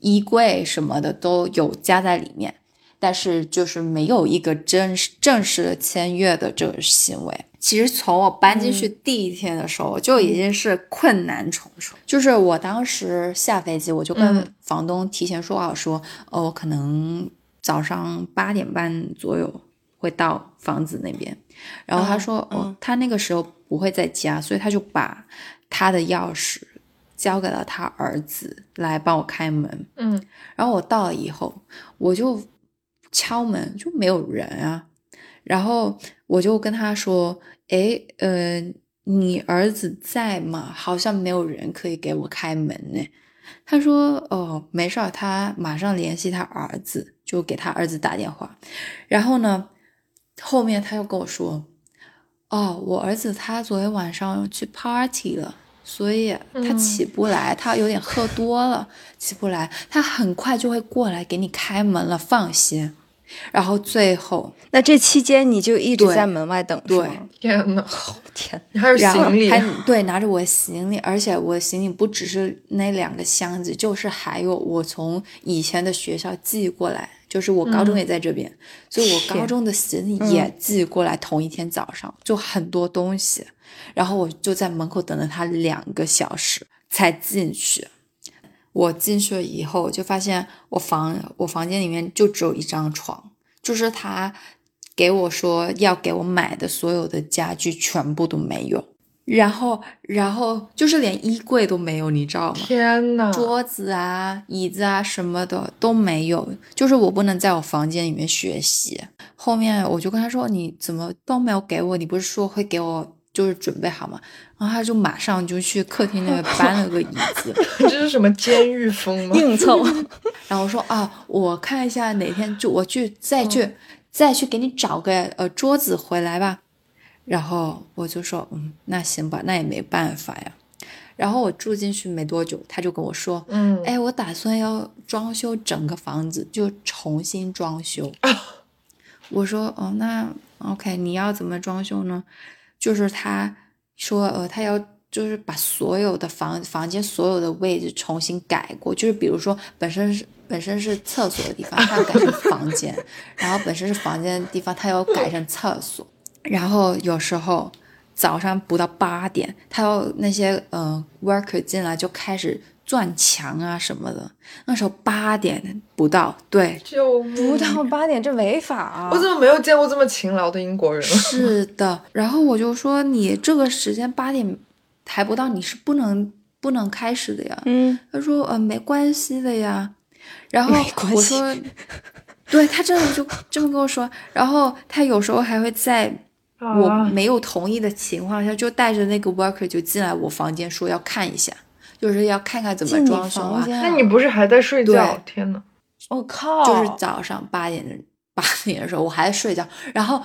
Speaker 4: 衣柜什么的都有加在里面，但是就是没有一个正式正式的签约的这个行为。其实从我搬进去第一天的时候，就已经是困难重重。就是我当时下飞机，我就跟
Speaker 1: 嗯
Speaker 4: 房东提前说好说，哦，我可能早上八点半左右会到房子那边。然后他说，哦，他那个时候不会在家，所以他就把他的钥匙交给了他儿子来帮我开门。
Speaker 1: 嗯，
Speaker 4: 然后我到了以后，我就敲门，就没有人啊。然后我就跟他说：“诶，呃，你儿子在吗？好像没有人可以给我开门呢。”他说：“哦，没事儿，他马上联系他儿子，就给他儿子打电话。然后呢，后面他又跟我说：‘哦，我儿子他昨天晚上去 party 了。’”所以他起不来，他有点喝多了，起不来。他很快就会过来给你开门了，放心。然后最后，
Speaker 2: 那这期间你就一直在门外等，是
Speaker 4: 对
Speaker 2: 吗
Speaker 1: 天呐，
Speaker 2: 天，
Speaker 1: 你还有
Speaker 4: 然后
Speaker 1: 行李，
Speaker 4: 还对拿着我的行李，而且我的行李不只是那两个箱子，就是还有我从以前的学校寄过来，就是我高中也在这边，所以我高中的行李也寄过来，同一天早上、就很多东西，然后我就在门口等了他两个小时才进去。我进去了以后，我就发现我房我房间里面就只有一张床，就是他给我说要给我买的所有的家具全部都没有，然后然后就是连衣柜都没有，你知道吗？
Speaker 1: 天呐，
Speaker 4: 桌子啊、椅子啊什么的都没有，就是我不能在我房间里面学习。后面我就跟他说：“你怎么都没有给我？你不是说会给我就是准备好嘛？”然后他就马上就去客厅那边搬了个椅子，
Speaker 1: 这是什么监狱风吗？
Speaker 2: 硬凑，
Speaker 4: 然后我说啊，我看一下哪天就我去再去、再去给你找个呃桌子回来吧。然后我就说嗯，那行吧，那也没办法呀。然后我住进去没多久，他就跟我说，
Speaker 1: 嗯，
Speaker 4: 哎，我打算要装修整个房子，就重新装修。我说哦，那 OK，你要怎么装修呢？就是他说呃，他要就是把所有的房房间所有的位置重新改过，就是比如说本身是本身是厕所的地方，他要改成房间，然后本身是房间的地方，他要改成厕所，然后有时候。早上不到八点，他要那些呃 worker 进来就开始钻墙啊什么的。那时候八点不到，对，
Speaker 1: 就！
Speaker 2: 不到八点这违法啊！
Speaker 1: 我怎么没有见过这么勤劳的英国人？
Speaker 4: 是的。然后我就说你这个时间八点还不到，你是不能不能开始的呀。
Speaker 2: 嗯，
Speaker 4: 他说呃没关系的呀，然后我说，对他真的就这么跟我说，然后他有时候还会在我
Speaker 1: 啊
Speaker 4: 没有同意的情况下，就带着那个 worker 就进来我房间说要看一下，就是要看看怎么装修啊，
Speaker 1: 那你不是还在睡觉？天呐，
Speaker 2: 我靠，
Speaker 4: 就是早上八点的八点的时候，我还在睡觉，然后，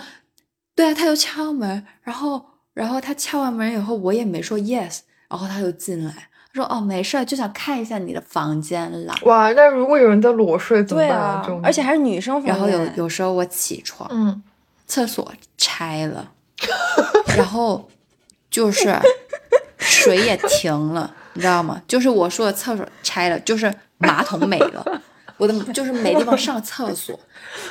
Speaker 4: 对啊，他就敲门，然后，然后他敲完门以后，我也没说 yes，然后他就进来，他说哦没事儿，就想看一下你的房间啦。
Speaker 1: 哇，那如果有人在裸睡怎么办
Speaker 2: 对啊，而且还是女生房间，
Speaker 4: 然后有有时候我起床，
Speaker 1: 嗯，
Speaker 4: 厕所拆了，然后就是水也停了，你知道吗？就是我说的厕所拆了，就是马桶没了，我的就是没地方上厕所，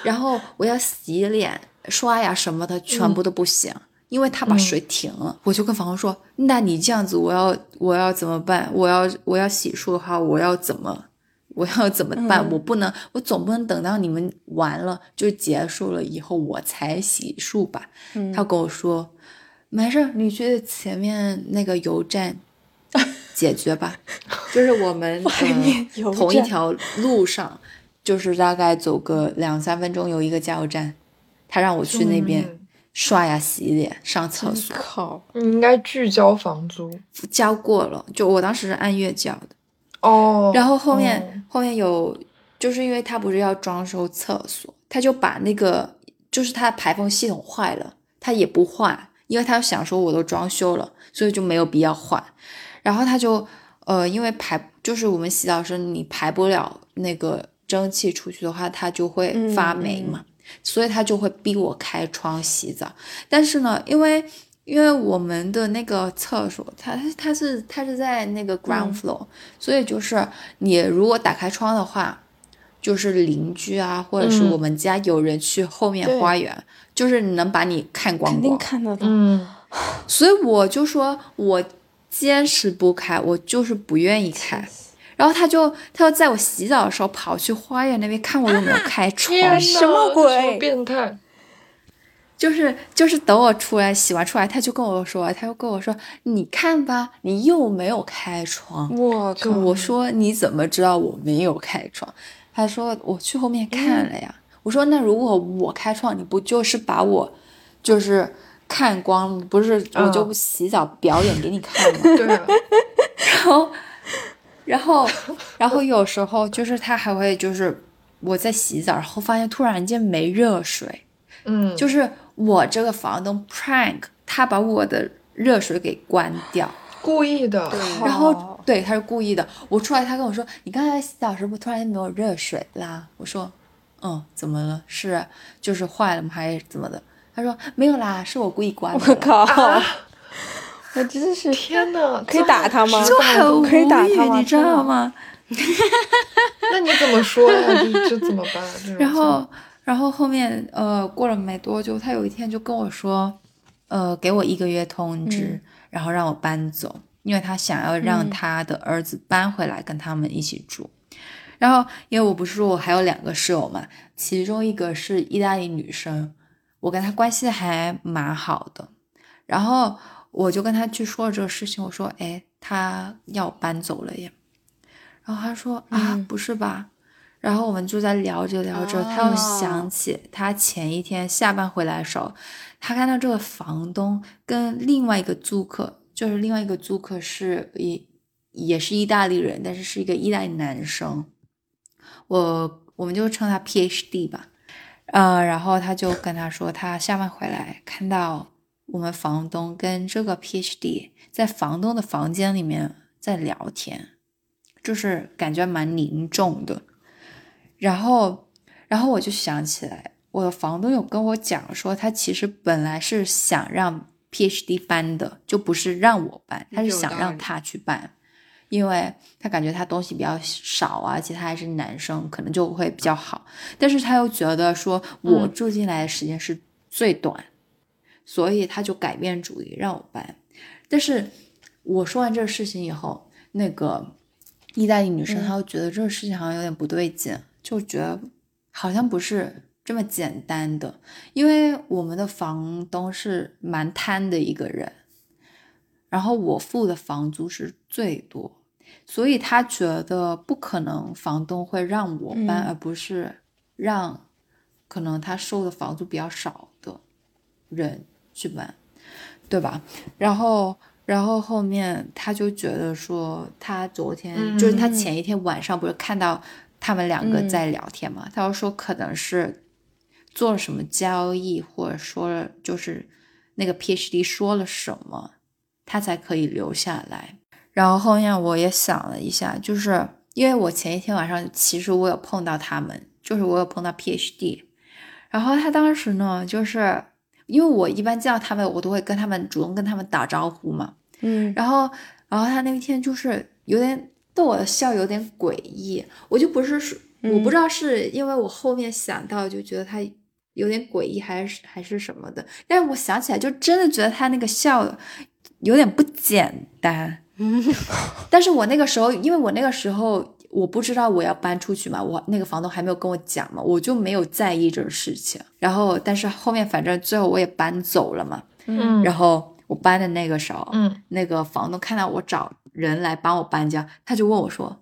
Speaker 4: 然后我要洗脸、刷牙什么的，全部都不行。因为他把水停了，我就跟房东说：“那你这样子，我要我要怎么办？我要我要洗漱的话，我要怎么我要怎么办？我不能，我总不能等到你们完了就结束了以后我才洗漱吧？他跟我说，没事儿，你去前面那个油站解决吧。就是我们 同一条路上，就是大概走个两三分钟有一个加油站，他让我去那边
Speaker 1: 嗯
Speaker 4: 刷牙、洗脸、上厕所，
Speaker 2: 靠，
Speaker 1: 你应该拒交房租
Speaker 4: 交过了，就我当时是按月交的。
Speaker 1: 哦。
Speaker 4: 然后后面、
Speaker 1: 哦
Speaker 4: 后面有，就是因为他不是要装修厕所，他就把那个就是他的排风系统坏了，他也不换，因为他想说我都装修了，所以就没有必要换。然后他就呃，因为排就是我们洗澡时你排不了那个蒸汽出去的话，它就会发霉嘛，所以他就会逼我开窗洗澡。但是呢，因为因为我们的那个厕所，它它是它是在那个 ground floor，、所以就是你如果打开窗的话，就是邻居啊，或者是
Speaker 1: 嗯
Speaker 4: 我们家有人去后面花园，就是能把你看光
Speaker 2: 肯定
Speaker 4: 光。
Speaker 2: 看得到。
Speaker 1: 嗯，
Speaker 4: 所以我就说我坚持不开，我就是不愿意开。然后他就他就在我洗澡的时候跑去花园那边看我有没有开窗，
Speaker 2: 什么鬼
Speaker 1: 变态？
Speaker 4: 就是就是等我出来洗完出来，他就跟我说，他就跟我说，你看吧，你又没有开窗。
Speaker 2: 我靠，
Speaker 4: 我说你怎么知道我没有开窗？他说我去后面看了呀。我说那如果我开窗，你不就是把我就是看光，不是我就
Speaker 1: 嗯
Speaker 4: 洗澡表演给你看吗？
Speaker 1: 对啊，
Speaker 4: 然后，然后，然后有时候就是他还会就是我在洗澡，然后发现突然间没热水，
Speaker 1: 嗯，
Speaker 4: 就是我这个房东 prank 他把我的热水给关掉，
Speaker 1: 故意的。
Speaker 4: 然后对他是故意的。我出来，他跟我说：“你刚才洗澡时候突然间没有热水啦？”我说：“嗯，怎么了？是就是坏了吗？还是怎么的？”他说：“没有啦，是我故意关的。”
Speaker 2: 我靠，我真是
Speaker 1: 天呐，
Speaker 2: 可以打他吗？
Speaker 4: 就很无
Speaker 2: 可以打他
Speaker 4: 语，你知道吗？
Speaker 1: 那你怎么说呀？这这怎么办？
Speaker 4: 然后，然后后面呃，过了没多久，他有一天就跟我说，呃，给我一个月通知，然后让我搬走，因为他想要让
Speaker 2: 嗯
Speaker 4: 他的儿子搬回来跟他们一起住。然后，因为我不是说我还有两个室友嘛，其中一个是意大利女生，我跟他关系还蛮好的。然后我就跟他去说了这个事情，我说：“哎，他要搬走了耶。”然后他说：“啊，
Speaker 2: 嗯
Speaker 4: 不是吧？”然后我们就在聊着聊着，他又
Speaker 2: 哦
Speaker 4: 想起他前一天下班回来的时候，他看到这个房东跟另外一个租客，就是另外一个租客是也也是意大利人，但是是一个意大利男生，我我们就称他 PhD 吧，呃，然后他就跟他说，他下班回来看到我们房东跟这个 PhD 在房东的房间里面在聊天，就是感觉蛮凝重的。然后，然后我就想起来，我的房东有跟我讲说，他其实本来是想让 PhD 搬的，就不是让我搬，他是想让他去搬，因为他感觉他东西比较少啊，而且他还是男生，可能就会比较好。但是他又觉得说我住进来的时间是最短，所以他就改变主意让我搬。但是我说完这个事情以后，那个意大利女生
Speaker 2: 嗯
Speaker 4: 她又觉得这个事情好像有点不对劲，就觉得好像不是这么简单的，因为我们的房东是蛮贪的一个人，然后我付的房租是最多，所以他觉得不可能房东会让我搬，
Speaker 2: 嗯
Speaker 4: 而不是让可能他收的房租比较少的人去搬，对吧？然后，然后后面他就觉得说，他昨天、
Speaker 1: 嗯
Speaker 4: 就是他前一天晚上不是看到他们两个在聊天嘛，他就说可能是做了什么交易，或者说就是那个 PhD 说了什么，他才可以留下来。然后后面我也想了一下，就是因为我前一天晚上其实我有碰到他们，就是我有碰到 PhD，然后他当时呢，就是因为我一般见到他们，我都会跟他们主动跟他们打招呼嘛，
Speaker 2: 嗯
Speaker 4: 然后，然后他那天就是有点逗我的笑，有点诡异。我就不是说，我不知道是因为我后面想到就觉得他有点诡异，还是还是什么的。但是我想起来，就真的觉得他那个笑有点不简单。但是我那个时候，因为我那个时候我不知道我要搬出去嘛，我那个房东还没有跟我讲嘛，我就没有在意这个事情。然后，但是后面反正最后我也搬走了嘛。
Speaker 1: 嗯
Speaker 4: 然后我搬的那个时候，
Speaker 1: 嗯
Speaker 4: 那个房东看到我找人来帮我搬家，他就问我说：“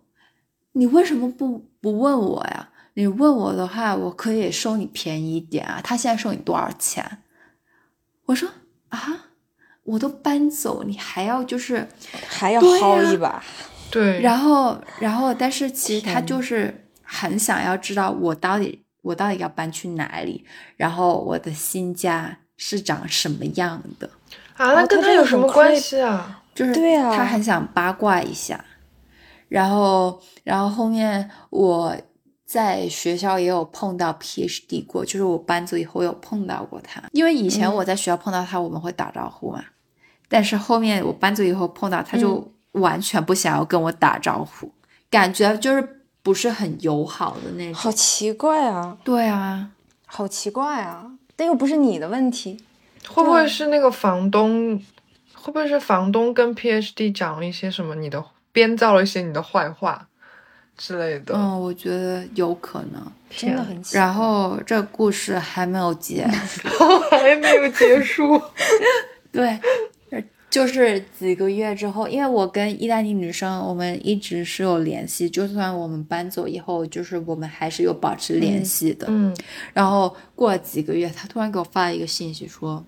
Speaker 4: 你为什么不不问我呀？你问我的话，我可以收你便宜一点啊。他现在收你多少钱？”我说：“啊，我都搬走，你还要就是……
Speaker 2: 还要薅一把，
Speaker 1: 对，
Speaker 4: 然后，然后，但是其实他就是很想要知道我到底我到底要搬去哪里，然后我的新家是长什么样的。”
Speaker 1: 啊，那
Speaker 2: 哦
Speaker 1: 跟他有什么关系啊？
Speaker 4: 就是
Speaker 2: 对啊
Speaker 4: 他很想八卦一下，然后，然后后面我在学校也有碰到 PhD 过，就是我搬走以后有碰到过他，因为以前我在学校碰到他，我们会打招呼嘛，但是后面我搬走以后碰到他，就完全不想要跟我打招呼，感觉就是不是很友好的那种。
Speaker 2: 好奇怪啊，
Speaker 4: 对啊，
Speaker 2: 好奇怪啊，但又不是你的问题。
Speaker 1: 会不会是那个房东？会不会是房东跟 PhD 讲了一些什么你的编造了一些你的坏话之类的？
Speaker 4: 嗯，我觉得有可能。
Speaker 2: 真的很奇怪。
Speaker 4: 然后这故事还没有结 束。
Speaker 1: 还没有结束。
Speaker 4: 对，呃就是几个月之后，因为我跟意大利女生，我们一直是有联系，就算我们搬走以后，就是我们还是有保持联系的。
Speaker 1: 嗯，
Speaker 4: 然后过了几个月，她突然给我发了一个信息说：“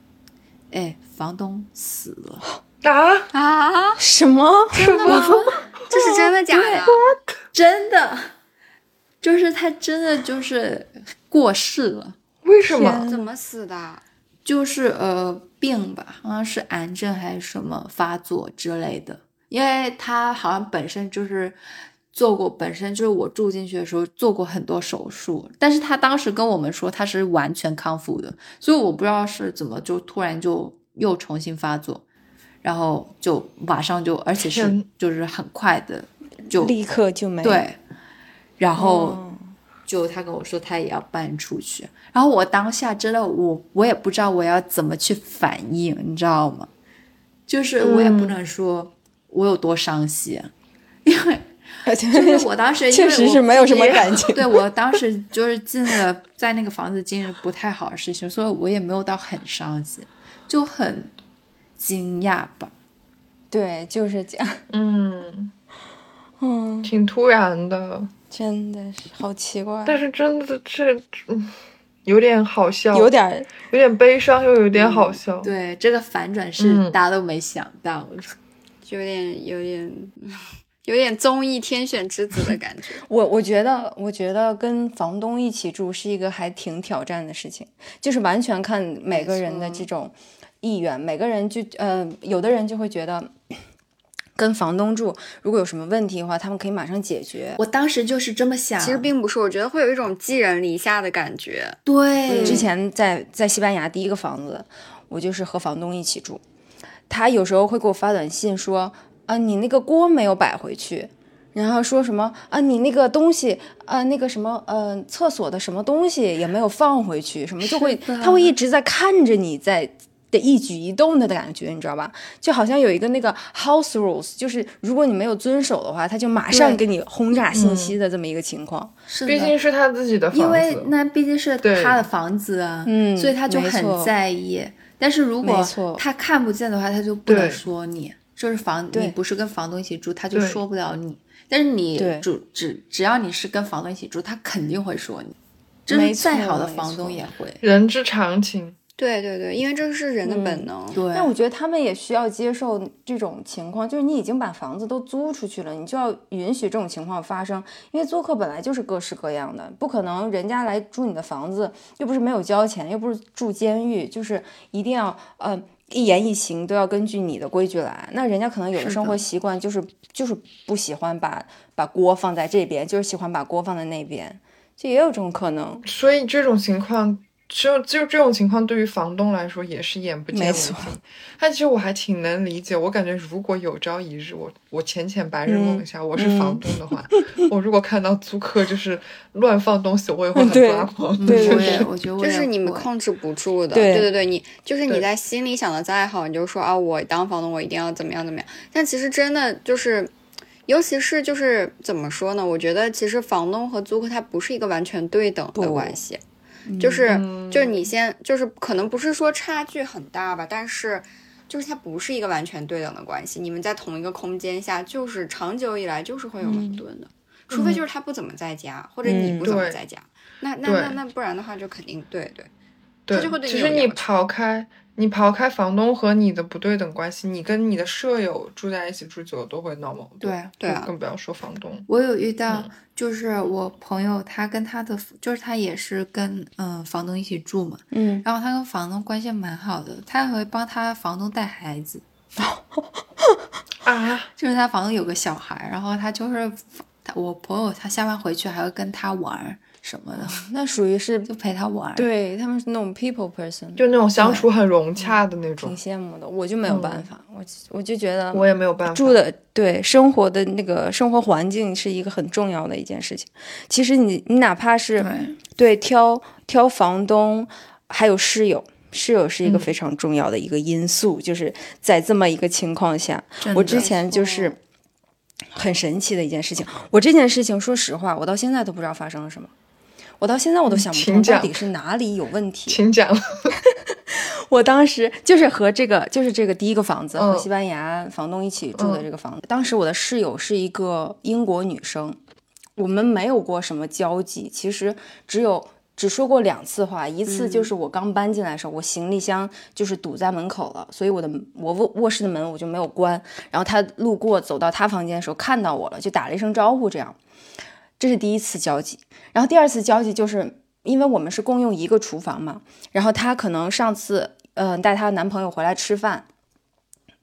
Speaker 4: 哎，房东死了。
Speaker 1: 啊，
Speaker 3: 啊，
Speaker 2: 什么？
Speaker 3: 真的吗？这是真的假的？”
Speaker 4: 真的，就是他真的就是过世了，
Speaker 1: 为什么？
Speaker 3: 怎么死的？
Speaker 4: 就是呃病吧，好像是癌症还是什么发作之类的。因为他好像本身就是做过，本身就是我住进去的时候做过很多手术，但是他当时跟我们说他是完全康复的，所以我不知道是怎么就突然就又重新发作，然后就马上就，而且是就是很快的就
Speaker 2: 立刻就没。
Speaker 4: 对，然后。
Speaker 2: 哦
Speaker 4: 就他跟我说他也要搬出去，然后我当下真的我我也不知道我要怎么去反应，你知道吗？就是我也不
Speaker 1: 嗯
Speaker 4: 能说我有多伤心，因为
Speaker 2: 就
Speaker 4: 就是 我当时
Speaker 2: 确实是没有什么感情
Speaker 4: 对我当时就是经历了在那个房子经历不太好的事情，所以我也没有到很伤心，就很惊讶吧。
Speaker 2: 对，就是这样。
Speaker 1: 嗯，
Speaker 2: 嗯，
Speaker 1: 挺突然的，
Speaker 2: 真的是好奇怪，
Speaker 1: 但是真的这嗯有点好笑，
Speaker 2: 有点
Speaker 1: 有点悲伤，又有点好笑。
Speaker 4: 对，这个反转是
Speaker 1: 嗯
Speaker 4: 大家都没想到的。
Speaker 3: 就有点有点 有点综艺天选之子的感觉。
Speaker 2: 我我觉得，我觉得跟房东一起住是一个还挺挑战的事情，就是完全看每个人的这种意愿，每个人就呃，有的人就会觉得。跟房东住，如果有什么问题的话，他们可以马上解决。
Speaker 4: 我当时就是这么想，
Speaker 3: 其实并不是，我觉得会有一种寄人篱下的感觉。
Speaker 4: 对
Speaker 2: 之前在在西班牙第一个房子，我就是和房东一起住，他有时候会给我发短信说，啊，你那个锅没有摆回去，然后说什么啊，你那个东西，啊，那个什么，呃，厕所的什么东西也没有放回去，什么就会，他会一直在看着你在。的一举一动的感觉，你知道吧？就好像有一个那个 house rules，就是如果你没有遵守的话，他就马上给你轰炸信息的这么一个情况。
Speaker 4: 是的
Speaker 1: 毕竟是他自己的房子，
Speaker 4: 因为那毕竟是他的房子啊，
Speaker 2: 嗯
Speaker 4: 所以他就很在意。但是如果他看不见的话，他就不能说你，就是房你不是跟房东一起住，他就说不了你。但是你
Speaker 2: 对
Speaker 4: 住只只要你是跟房东一起住，他肯定会说你。就
Speaker 2: 没
Speaker 4: 是再好的房东也会。
Speaker 1: 人之常情。
Speaker 3: 对对对，因为这是人的本能。
Speaker 4: 对，
Speaker 2: 但我觉得他们也需要接受这种情况，就是你已经把房子都租出去了，你就要允许这种情况发生，因为租客本来就是各式各样的，不可能人家来住你的房子，又不是没有交钱，又不是住监狱，就是一定要呃一言一行都要根据你的规矩来。那人家可能有的生活习惯就是就是不喜欢把把锅放在这边，就是喜欢把锅放在那边，就也有这种可能。
Speaker 1: 所以这种情况，就就这种情况，对于房东来说也是眼不见为净。但其实我还挺能理解，我感觉如果有朝一日我我浅浅白日梦一下，我是房东的话，我如果看到租客就是乱放东西，我也会很
Speaker 2: 对
Speaker 1: 抓狂。
Speaker 4: 嗯
Speaker 2: 对对
Speaker 4: 我也我觉得
Speaker 3: 就是你们控制不住的，
Speaker 2: 对
Speaker 3: 对对对，你就是你在心里想的再好，你就说啊，我当房东我一定要怎么样怎么样，但其实真的就是，尤其是就是怎么说呢？我觉得其实房东和租客他不是一个完全对等的关系，就是
Speaker 1: 嗯。
Speaker 3: 就是你先就是可能不是说差距很大吧，但是。就是它不是一个完全对等的关系，你们在同一个空间下，就是长久以来就是会有矛盾的，除非就是他不怎么在家，或者你
Speaker 2: 嗯
Speaker 3: 不怎么在家，那那那那不然的话就肯定对对。
Speaker 1: 对
Speaker 3: 他就会，对
Speaker 1: 其实你
Speaker 3: 你有要求
Speaker 1: 刨开你刨开房东和你的不对等关系，你跟你的舍友住在一起住久了都会闹矛盾。
Speaker 4: 对
Speaker 3: 对啊
Speaker 1: 更不要说房东。
Speaker 4: 我有遇到，就是我朋友，他跟他的，就是他也是跟嗯房东一起住嘛，
Speaker 2: 嗯，
Speaker 4: 然后他跟房东关系蛮好的，他还会帮他房东带孩子，
Speaker 1: 啊，
Speaker 4: 就是他房东有个小孩，然后他就是他我朋友他下班回去还会跟他玩儿什么的，
Speaker 2: 那属于是
Speaker 4: 就陪他玩。
Speaker 2: 对他们是那种 people person，
Speaker 1: 就那种相处很融洽的那种
Speaker 2: 挺，羡慕的。我就没有办法，我我就觉得
Speaker 1: 我也没有办法。
Speaker 2: 住的对生活的那个生活环境是一个很重要的一件事情。其实你你哪怕是
Speaker 4: 对
Speaker 2: 对挑挑房东，还有室友。室友是一个
Speaker 1: 嗯
Speaker 2: 非常重要的一个因素，就是在这么一个情况下，我之前就是很神奇的一件事情。我这件事情，说实话，我到现在都不知道发生了什么，我到现在我都想不通到底是哪里有问题。
Speaker 1: 请讲。
Speaker 2: 我当时就是和这个，就是这个第一个房子和
Speaker 1: 嗯
Speaker 2: 西班牙房东一起住的这个房子。当时我的室友是一个英国女生，我们没有过什么交集，其实只有只说过两次话，一次就是我刚搬进来的时候，我行李箱就是堵在门口了，所以我的我卧卧室的门我就没有关。然后他路过走到他房间的时候看到我了，就打了一声招呼，这样。这是第一次交集，然后第二次交集就是因为我们是共用一个厨房嘛，然后她可能上次嗯、带她男朋友回来吃饭，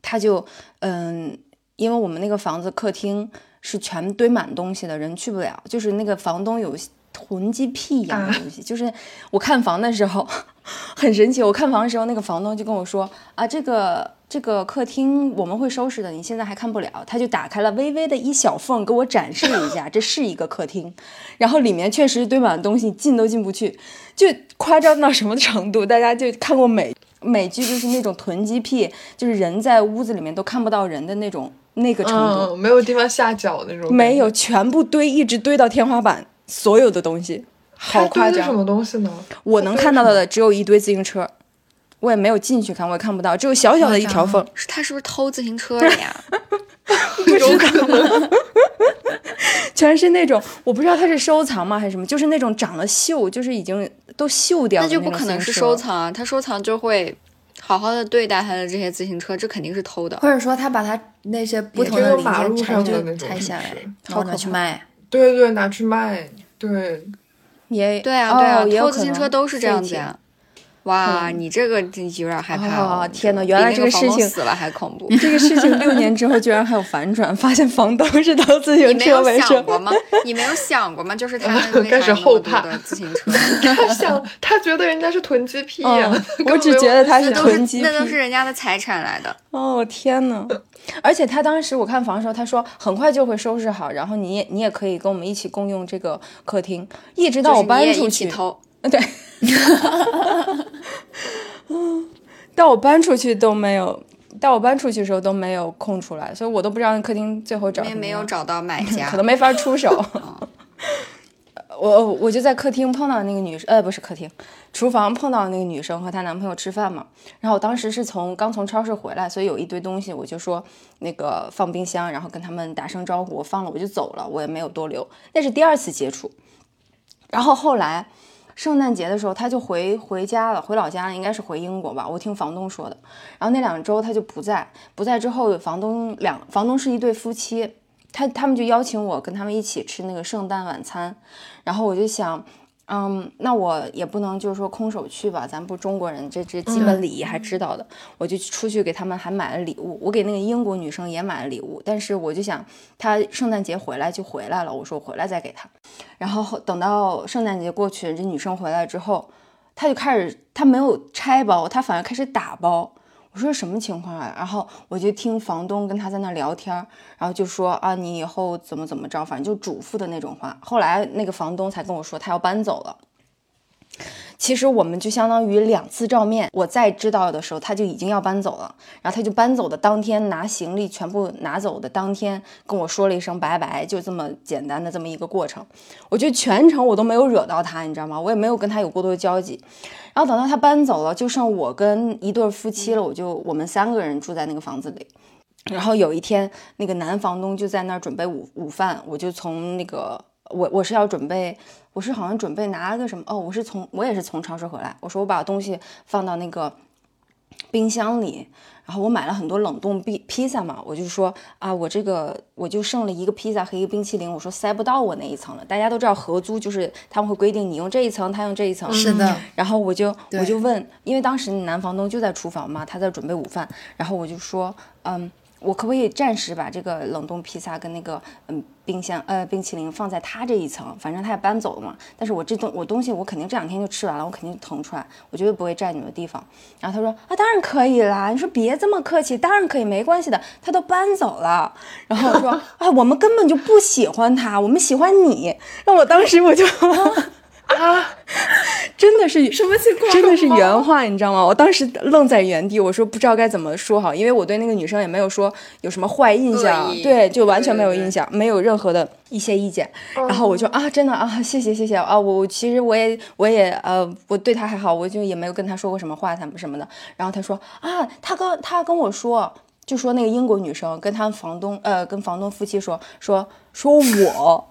Speaker 2: 她就嗯、因为我们那个房子客厅是全堆满东西的，人去不了，就是那个房东有囤积癖一样的东西，就是我看房的时候 很神奇，我看房的时候那个房东就跟我说啊这个。这个客厅我们会收拾的，你现在还看不了。他就打开了微微的一小缝，给我展示了一下，这是一个客厅，然后里面确实堆满了东西，进都进不去，就夸张到什么程度？大家就看过美美剧，就是那种囤积癖，就是人在屋子里面都看不到人的那种那个程度，
Speaker 1: 嗯，没有地方下脚那种。
Speaker 2: 没有，。全部堆，一直堆到天花板，所有的东西，好夸张。
Speaker 1: 什么东西呢？
Speaker 2: 我能看到的只有一堆自行车，我也没有进去看，我也看不到，只有小小的一条缝。
Speaker 3: 是他是不是偷自行车了呀？
Speaker 1: 有可能。
Speaker 2: 全是那种我不知道他是收藏吗还是什么，就是那种长了锈，就是已经都锈掉了
Speaker 3: 那就不可能是收藏啊，他收藏就会好好的对待他的这些自行车，这肯定是偷的。
Speaker 4: 或者说他把他那些不同的零
Speaker 1: 马路
Speaker 4: 件拆就
Speaker 1: 上的那
Speaker 4: 拆下来然后拿去卖。
Speaker 1: 对对，拿去卖。对，
Speaker 2: 也
Speaker 3: 对啊，对啊，
Speaker 2: 哦、
Speaker 3: 偷自行车都是这样子
Speaker 2: 废
Speaker 3: 呀。哇，你这个真有点害怕
Speaker 2: 哦天哪原来这个事情
Speaker 3: 东死了还恐怖。
Speaker 2: 这个事情六年之后居然还有反转，发现房东是偷自行
Speaker 3: 你没有
Speaker 2: 车为生。
Speaker 3: 想过吗？你没有想过吗？就是他那个 为
Speaker 1: 开始后怕
Speaker 3: 的自行车？
Speaker 1: 他想，他觉得人家是囤积癖
Speaker 2: 我只觉得他是囤积
Speaker 3: 是那都是人家的财产来的。
Speaker 2: 哦天呐！而且他当时我看房的时候，他说很快就会收拾好，然后你也你也可以跟我们一起共用这个客厅，一直到我搬出去，对，到我搬出去都没有，到我搬出去的时候都没有空出来，所以我都不知道那客厅最后找
Speaker 3: 因为
Speaker 2: 什么样
Speaker 3: 没有找到买 家
Speaker 2: 可。能没法出手。我我就在客厅碰到那个女生，呃，不是客厅，厨房碰到那个女生和她男朋友吃饭嘛。然后我当时是从刚从超市回来，所以有一堆东西，我就说那个放冰箱，然后跟他们打声招呼，我放了我就走了，我也没有多留。那是第二次接触。然后后来圣诞节的时候，他就回回家了，回老家了，应该是回英国吧，我听房东说的。然后那两周他就不在，不在之后，房东两房东是一对夫妻。他他们就邀请我跟他们一起吃那个圣诞晚餐，然后我就想，嗯，那我也不能就是说空手去吧，咱不中国人，这这基本礼仪还知道的，我就出去给他们还买了礼物，我给那个英国女生也买了礼物，但是我就想，她圣诞节回来就回来了，我说我回来再给她，然后等到圣诞节过去，这女生回来之后，她就开始，她没有拆包，她反而开始打包。我说什么情况啊？然后我就听房东跟他在那聊天，然后就说啊，你以后怎么怎么着，反正就嘱咐的那种话。后来那个房东才跟我说，他要搬走了。其实我们就相当于两次照面。我在知道的时候，他就已经要搬走了。然后他就搬走的当天，拿行李全部拿走的当天，跟我说了一声拜拜，就这么简单的这么一个过程。我觉得全程我都没有惹到他，你知道吗？我也没有跟他有过多的交集。然后等到他搬走了，就剩我跟一对夫妻了。我就我们三个人住在那个房子里。然后有一天，那个男房东就在那儿准备午午饭，我就从那个我我是要准备。我是好像准备拿个什么哦，我是从我也是从超市回来。我说我把东西放到那个冰箱里，然后我买了很多冷冻披披萨嘛，我就说啊，我这个我就剩了一个披萨和一个冰淇淋，我说塞不到我那一层了。大家都知道合租就是他们会规定你用这一层，他用这一层。
Speaker 4: 是的。
Speaker 2: 然后我就我就问，因为当时男房东就在厨房嘛，他在准备午饭，然后我就说嗯。我可不可以暂时把这个冷冻披萨跟那个嗯冰箱呃冰淇淋放在他这一层，反正他也搬走了嘛。但是我这东我东西我肯定这两天就吃完了，我肯定腾出来，我绝对不会占你们地方。然后他说啊，当然可以啦。你说别这么客气，当然可以，没关系的。他都搬走了。然后我说啊，我们根本就不喜欢他，我们喜欢你。那我当时我就。啊，真的是
Speaker 4: 什么情况？
Speaker 2: 真的是原话，你知道吗？我当时愣在原地，我说不知道该怎么说好，因为我对那个女生也没有说有什么坏印象，对，就完全没有印象，没有任何的一些意见。然后我就啊，真的啊，谢谢谢谢啊，我其实我也我也呃，我对她还好，我就也没有跟她说过什么话，什么什么的。然后她说啊，她跟她跟我说，就说那个英国女生跟他房东呃，跟房东夫妻说说说我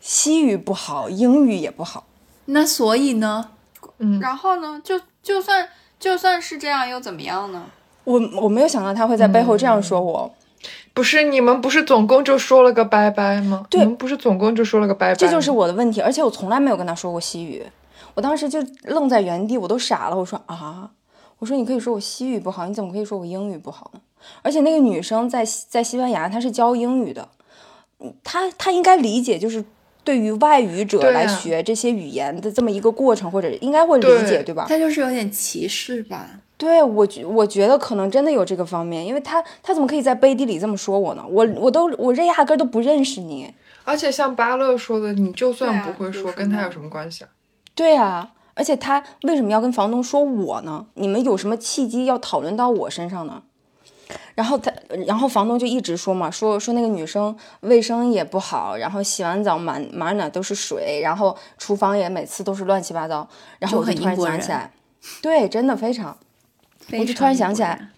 Speaker 2: 西语不好，英语也不好。
Speaker 4: 那所以呢？
Speaker 3: 嗯，然后呢？就就算就算是这样，又怎么样呢？
Speaker 2: 我我没有想到他会在背后这样说我。
Speaker 1: 不是你们不是总共就说了个拜拜吗？
Speaker 2: 对，
Speaker 1: 不是总共就说了个拜拜。
Speaker 2: 这就是我的问题，而且我从来没有跟他说过西语。我当时就愣在原地，我都傻了。我说啊，我说你可以说我西语不好，你怎么可以说我英语不好呢？而且那个女生在在西班牙，她是教英语的，她她应该理解就是。对于外语者来学这些语言的这么一个过程，或者应该会理解，对吧？
Speaker 4: 他就是有点歧视吧？
Speaker 2: 对我觉我觉得可能真的有这个方面，因为他他怎么可以在背地里这么说我呢？我我都我这压根都不认识你。
Speaker 1: 而且像巴勒说的，你就算不会说，跟他有什么关系啊？
Speaker 2: 对啊，而且他为什么要跟房东说我呢？你们有什么契机要讨论到我身上呢？然后他，然后房东就一直说嘛，说说那个女生卫生也不好，然后洗完澡满满哪都是水，然后厨房也每次都是乱七八糟。然后我就突然想起来，对，真的非常。我就突然想起来，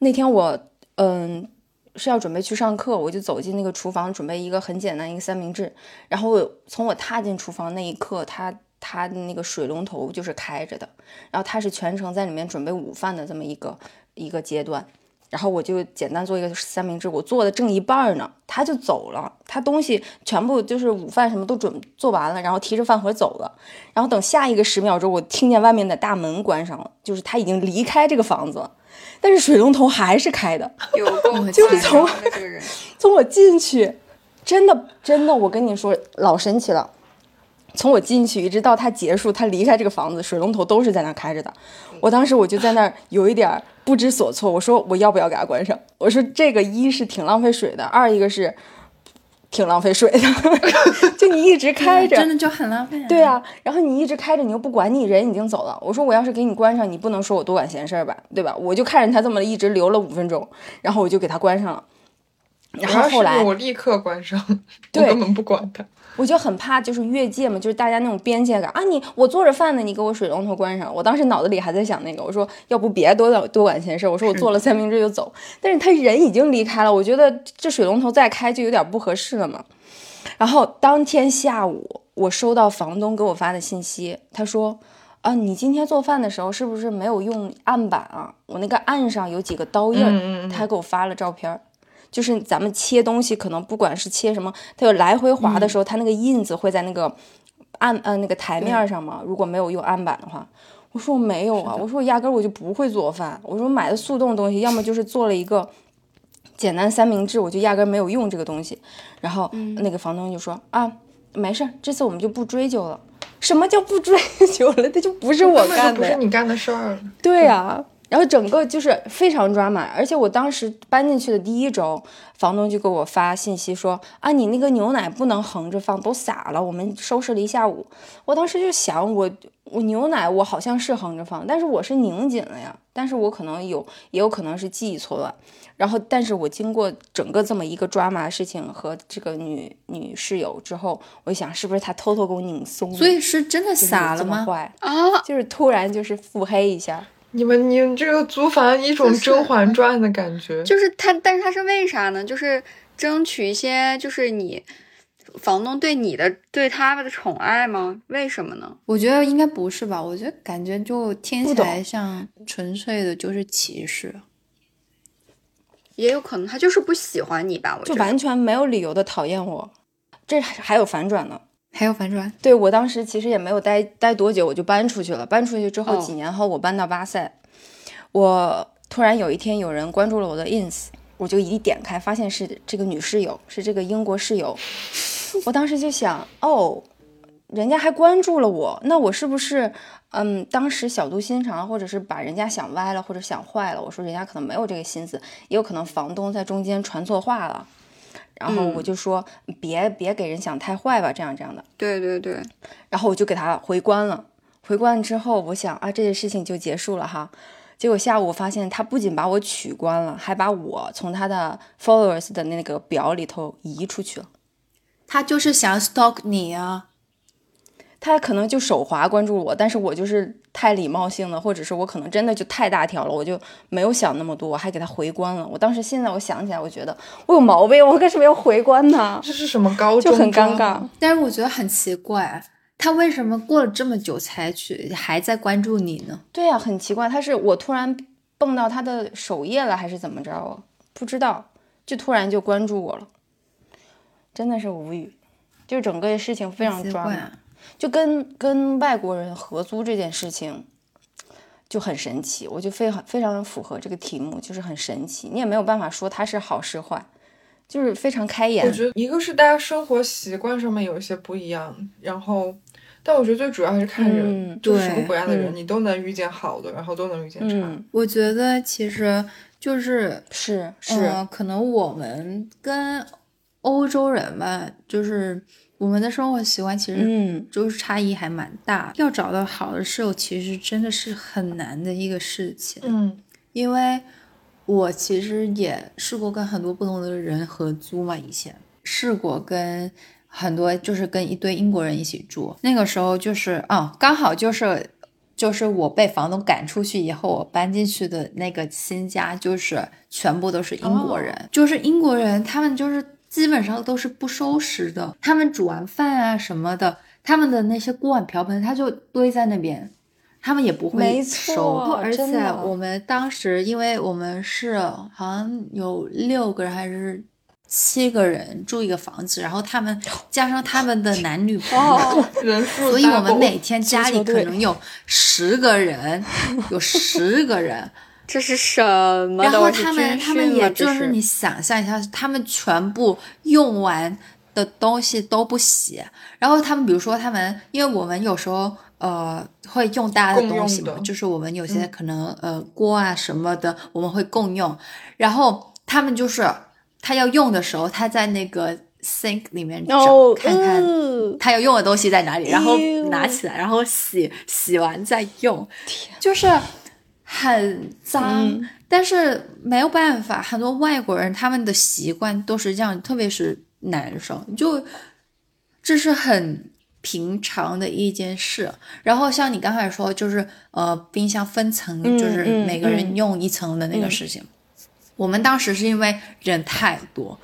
Speaker 2: 那天我嗯是要准备去上课，我就走进那个厨房准备一个很简单一个三明治。然后从我踏进厨房那一刻，他他的那个水龙头就是开着的，然后他是全程在里面准备午饭的这么一个一个阶段。然后我就简单做一个三明治，我做的正一半呢，他就走了，他东西全部就是午饭什么都准做完了，然后提着饭盒走了。然后等下一个十秒钟，我听见外面的大门关上了，就是他已经离开这个房子了，但是水龙头还是开的。
Speaker 3: 有
Speaker 2: 就是从从我进去，真的真的，我跟你说老神奇了。从我进去一直到他结束，他离开这个房子，水龙头都是在那开着的。我当时我就在那儿有一点不知所措。我说我要不要给它关上？我说这个一是挺浪费水的，二一个是挺浪费水的。就你一直开着，
Speaker 4: 真的就很浪费。
Speaker 2: 对啊，然后你一直开着，你又不管你人已经走了。我说我要是给你关上，你不能说我多管闲事儿吧？对吧？我就看着他这么一直留了五分钟，然后我就给他关上了。然后后来
Speaker 1: 我立刻关上，
Speaker 2: 我
Speaker 1: 根本不管它。
Speaker 2: 我就很怕就是越界嘛，就是大家那种边界感啊！你我做着饭呢，你给我水龙头关上。我当时脑子里还在想那个，我说要不别多多管闲事。我说我做了三明治就走，但是他人已经离开了，我觉得这水龙头再开就有点不合适了嘛。然后当天下午，我收到房东给我发的信息，他说啊，你今天做饭的时候是不是没有用案板啊？我那个案上有几个刀印儿，他还给我发了照片。就是咱们切东西，可能不管是切什么，它有来回划的时候，它那个印子会在那个案呃那个台面上嘛。如果没有用案板的话，我说我没有啊，我说我压根我就不会做饭。我说买的速冻东西，要么就是做了一个简单三明治，我就压根没有用这个东西。然后那个房东就说啊，没事儿，这次我们就不追究了。什么叫不追 究了？这就不是我干的，
Speaker 1: 不是你干的事儿。
Speaker 2: 对呀。然后整个就是非常抓马，而且我当时搬进去的第一周，房东就给我发信息说啊，你那个牛奶不能横着放，都洒了。我们收拾了一下午，我当时就想，我我牛奶我好像是横着放，但是我是拧紧了呀，但是我可能有，也有可能是记忆错乱。然后，但是我经过整个这么一个抓马的事情和这个女女室友之后，我想是不是她偷偷给我拧松了？
Speaker 4: 所以是真的洒了吗？
Speaker 2: 啊，就是突然就是腹黑一下。
Speaker 1: 你们，你这个租房一种《甄嬛传》的感觉，
Speaker 3: 就是他，但是他是为啥呢？就是争取一些，就是你房东对你的对他们的宠爱吗？为什么呢？
Speaker 4: 我觉得应该不是吧？我觉得感觉就听起来像纯粹的就是歧视，
Speaker 3: 也有可能他就是不喜欢你吧？我
Speaker 2: 就完全没有理由的讨厌我，这还有反转呢。
Speaker 4: 还有反转，
Speaker 2: 对我当时其实也没有待待多久，我就搬出去了。搬出去之后，几年后我搬到巴塞，我突然有一天有人关注了我的 ins，我就一点开，发现是这个女室友，是这个英国室友。我当时就想，哦，人家还关注了我，那我是不是嗯，当时小肚心肠，或者是把人家想歪了，或者想坏了？我说人家可能没有这个心思，也有可能房东在中间传错话了。然后我就说别别给人想太坏吧，这样这样的。
Speaker 3: 对对对。
Speaker 2: 然后我就给他回关了。回关之后，我想啊，这件事情就结束了哈。结果下午我发现他不仅把我取关了，还把我从他的 followers 的那个表里头移出去了。
Speaker 4: 他就是想 stalk 你啊。
Speaker 2: 他可能就手滑关注我，但是我就是太礼貌性了，或者是我可能真的就太大条了，我就没有想那么多，我还给他回关了。我当时现在我想起来，我觉得我有毛病，我为什么要回关呢？
Speaker 1: 这是什么高
Speaker 2: 中？就很尴尬。
Speaker 4: 但是我觉得很奇怪，他为什么过了这么久才去还在关注你呢？
Speaker 2: 对呀，很奇怪，他是我突然蹦到他的首页了，还是怎么着啊？不知道，就突然就关注我了，真的是无语，就整个事情非常抓马。就跟跟外国人合租这件事情就很神奇，我就非常非常符合这个题目，就是很神奇。你也没有办法说它是好是坏，就是非常开眼。
Speaker 1: 我觉得一个是大家生活习惯上面有一些不一样，然后，但我觉得最主要还是看人，就是什么国家的人，你都能遇见好的，然后都能遇见差。
Speaker 4: 我觉得其实就是
Speaker 2: 是是，
Speaker 4: 可能我们跟欧洲人吧，就是。我们的生活习惯其实，嗯，就是差异还蛮大。要找到好的室友，其实真的是很难的一个事情。
Speaker 1: 嗯，
Speaker 4: 因为我其实也试过跟很多不同的人合租嘛，以前试过跟很多就是跟一堆英国人一起住。那个时候就是啊，刚好就是就是我被房东赶出去以后，我搬进去的那个新家就是全部都是英国人，就是英国人，他们就是。基本上都是不收拾的，他们煮完饭啊什么的，他们的那些锅碗瓢盆他就堆在那边，他们也不会收。而且我们当时，因为我们是好像有六个人还是七个人住一个房子，然后他们加上他们的男女朋友，所以我们每天家里可能有十个人，有十个人。
Speaker 3: 这是什么？
Speaker 4: 然后他们他们也就是你想象一下，他们全部用完的东西都不洗。然后他们比如说他们，因为我们有时候呃会用大家的东西嘛，就是我们有些可能呃锅啊什么的我们会共用。然后他们就是他要用的时候，他在那个 sink 里面找看看他要用的东西在哪里，然后拿起来，然后洗洗完再用。就是。很脏，但是没有办法，很多外国人他们的习惯都是这样，特别是男生，就这是很平常的一件事。然后像你刚才说，就是呃，冰箱分层，就是每个人用一层的那个事情。我们当时是因为人太多，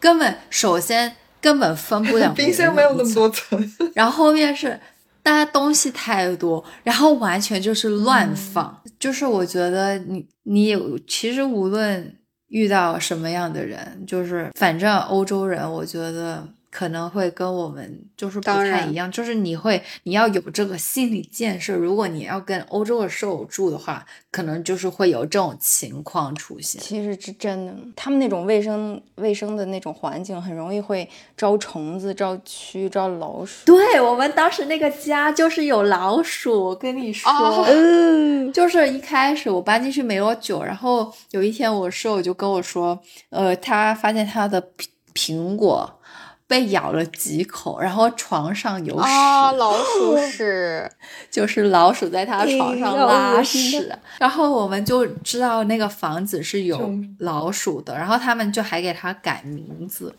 Speaker 4: 根本首先根本分不了。
Speaker 1: 冰箱没有那么多层，
Speaker 4: 然后后面是。大家东西太多，然后完全就是乱放。就是我觉得你你有，其实无论遇到什么样的人，就是反正欧洲人，我觉得。可能会跟我们就是不太一样，就是你会你要有这个心理建设。如果你要跟欧洲的舍友住的话，可能就是会有这种情况出现。
Speaker 2: 其实是真的，他们那种卫生卫生的那种环境，很容易会招虫子、招蛆、招老鼠。
Speaker 4: 对我们当时那个家就是有老鼠，我跟你说，嗯就是一开始我搬进去没多久，然后有一天我舍友就跟我说，呃，他发现他的苹苹果。被咬了几口，然后床上有屎，
Speaker 3: 老鼠屎，
Speaker 4: 就是老鼠在他床上拉屎，然后我们就知道那个房子是有老鼠的，然后他们就还给它改名字，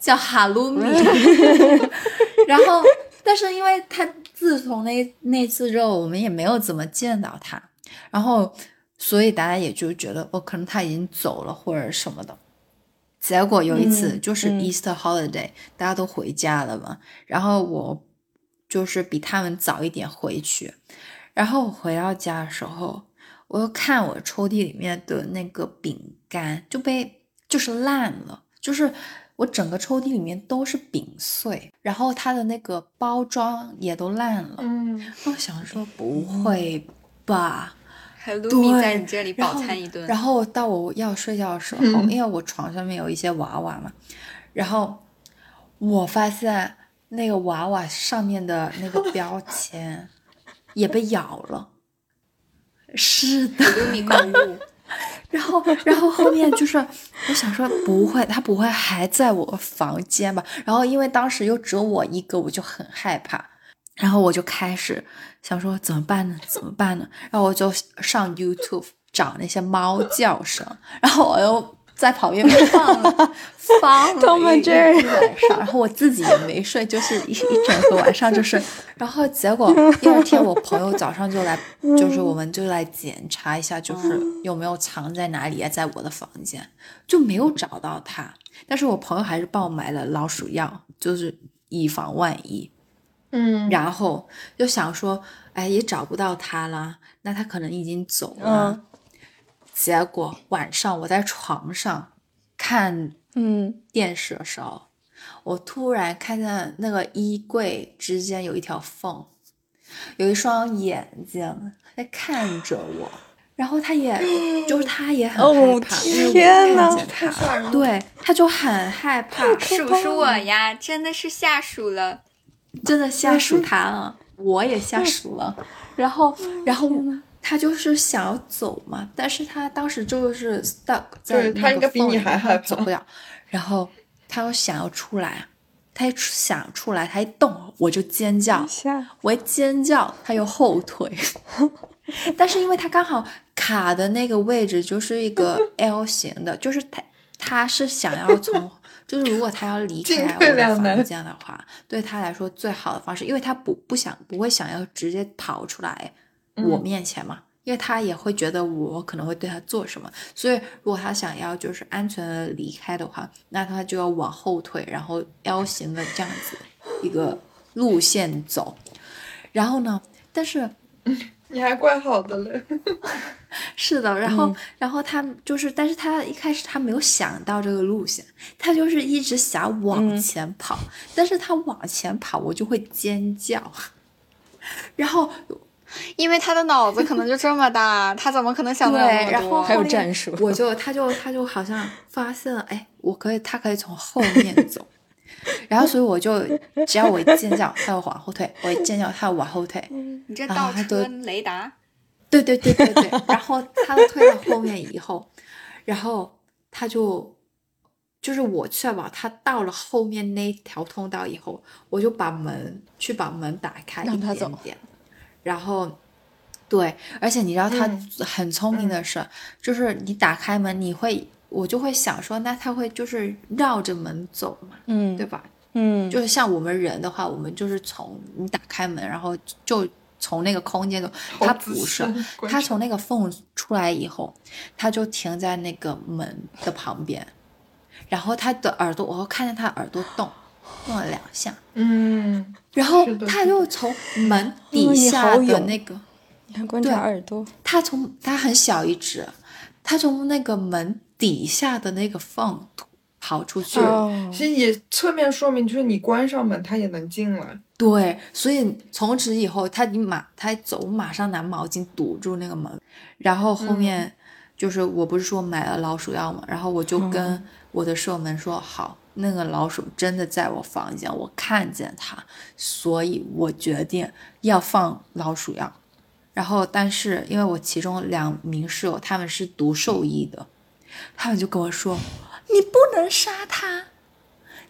Speaker 4: 叫哈鲁米 然后但是因为他自从那那次之后，我们也没有怎么见到他，然后所以大家也就觉得哦，可能他已经走了或者什么的。结果有一次就是 Easter holiday，大家都回家了嘛，然后我就是比他们早一点回去，然后我回到家的时候，我又看我抽屉里面的那个饼干就被就是烂了，就是我整个抽屉里面都是饼碎，然后它的那个包装也都烂了。嗯，我想说不会吧。
Speaker 3: 还有露米在你这里饱餐一顿，
Speaker 4: 然后到我要睡觉的时候，因为我床上面有一些娃娃嘛，然后我发现那个娃娃上面的那个标签 也被咬了。是的，
Speaker 3: 露米购物。
Speaker 4: 然后，然后后面就是我想说不会，他不会还在我房间吧？然后因为当时又只有我一个，我就很害怕。然后我就开始想说怎么办呢？怎么办呢？然后我就上 YouTube 找那些猫叫声，然后我又在旁边放了 放了一晚上，然后我自己也没睡，就是一一整个晚上就是。然后结果 第二天我朋友早上就来，就是我们就来检查一下，就是有没有藏在哪里啊，在我的房间就没有找到它。但是我朋友还是帮我买了老鼠药，就是以防万一。
Speaker 1: 嗯，
Speaker 4: 然后就想说，哎，也找不到他了，那他可能已经走了。结果晚上我在床上看
Speaker 2: 嗯
Speaker 4: 电视的时候，我突然看见那个衣柜之间有一条缝，有一双眼睛在看着我，然后他也就是他也很害怕，
Speaker 2: 天呐，
Speaker 4: 太吓人了。对，他就很害怕，
Speaker 3: 是不是我呀？真的是吓鼠了。
Speaker 4: 真的下属他了，我也下属了，然后，然后他就是想要走嘛，但是他当时就是 stuck 在那个缝里，走不了，然后他又想要出来，他一想出来，他一动我就尖叫，我一尖叫他又后退，但是因为他刚好卡的那个位置就是一个 L 型的，就是他他是想要从。就是如果他要离开我的房间的话，对他来说最好的方式，因为他不不想不会想要直接跑出来我面前嘛，因为他也会觉得我可能会对他做什么，所以如果他想要就是安全的离开的话，那他就要往后退，然后 L 型的这样子一个路线走，然后呢，但是。
Speaker 1: 你还怪好的嘞，
Speaker 4: 是的，然后，然后他就是，但是他一开始他没有想到这个路线，他就是一直想往前跑，但是他往前跑，我就会尖叫，然后，
Speaker 3: 因为他的脑子可能就这么大，他怎么可能想到那
Speaker 4: 么多？然后
Speaker 2: 还有战术，
Speaker 4: 我就他就他就好像发现了，哎，我可以，他可以从后面走。然后，所以我就只要我一尖叫，他要往后退；我一尖叫，他要往后退。
Speaker 3: 你这倒车雷达？
Speaker 4: 对对对对对。然后他推到后面以后，然后他就就是我确保他到了后面那条通道以后，我就把门去把门打开，
Speaker 2: 让他走。
Speaker 4: 然后。对，而且你知道他
Speaker 1: 嗯
Speaker 4: 很聪明的是，就是你打开门，你会，我就会想说，那他会就是绕着门走嘛，
Speaker 2: 嗯
Speaker 4: 对吧？
Speaker 2: 嗯，
Speaker 4: 就是像我们人的话，我们就是从你打开门，然后就从那个空间中，它不是，它从那个缝出来以后，它就停在那个门的旁边，然后它的耳朵，我看见它耳朵动，动了两下，
Speaker 1: 嗯，
Speaker 4: 然后
Speaker 1: 是的
Speaker 4: 他就从门底下的那个。
Speaker 2: 你看观察耳朵，
Speaker 4: 它从它很小一只，它从那个门底下的那个缝跑出去。
Speaker 2: 哦，
Speaker 1: 其实也侧面说明，就是你关上门，它也能进来。
Speaker 4: 对，所以从此以后，他你马他一走，马上拿毛巾堵住那个门，然后后面就是我不是说买了老鼠药嘛，然后我就跟我的舍友们说，好，那个老鼠真的在我房间，我看见它，所以我决定要放老鼠药。然后，但是因为我其中两名室友他们是读兽医的，他们就跟我说：“你不能杀它，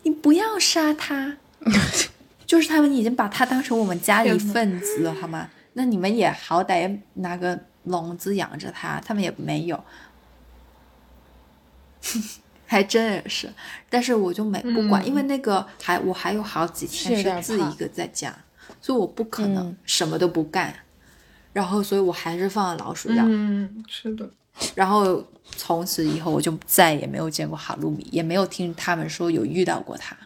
Speaker 4: 你不要杀它。”就是他们已经把它当成我们家里一份子了，好吗？那你们也好歹拿个笼子养着它，他们也没有，还真是。但是我就没不管，
Speaker 1: 嗯
Speaker 4: 因为那个还我还有好几天是自己一个在家，所以我不可能
Speaker 2: 嗯
Speaker 4: 什么都不干。然后，所以我还是放了老鼠药。
Speaker 1: 嗯，是的。
Speaker 4: 然后从此以后，我就再也没有见过哈鲁米，也没有听他们说有遇到过它。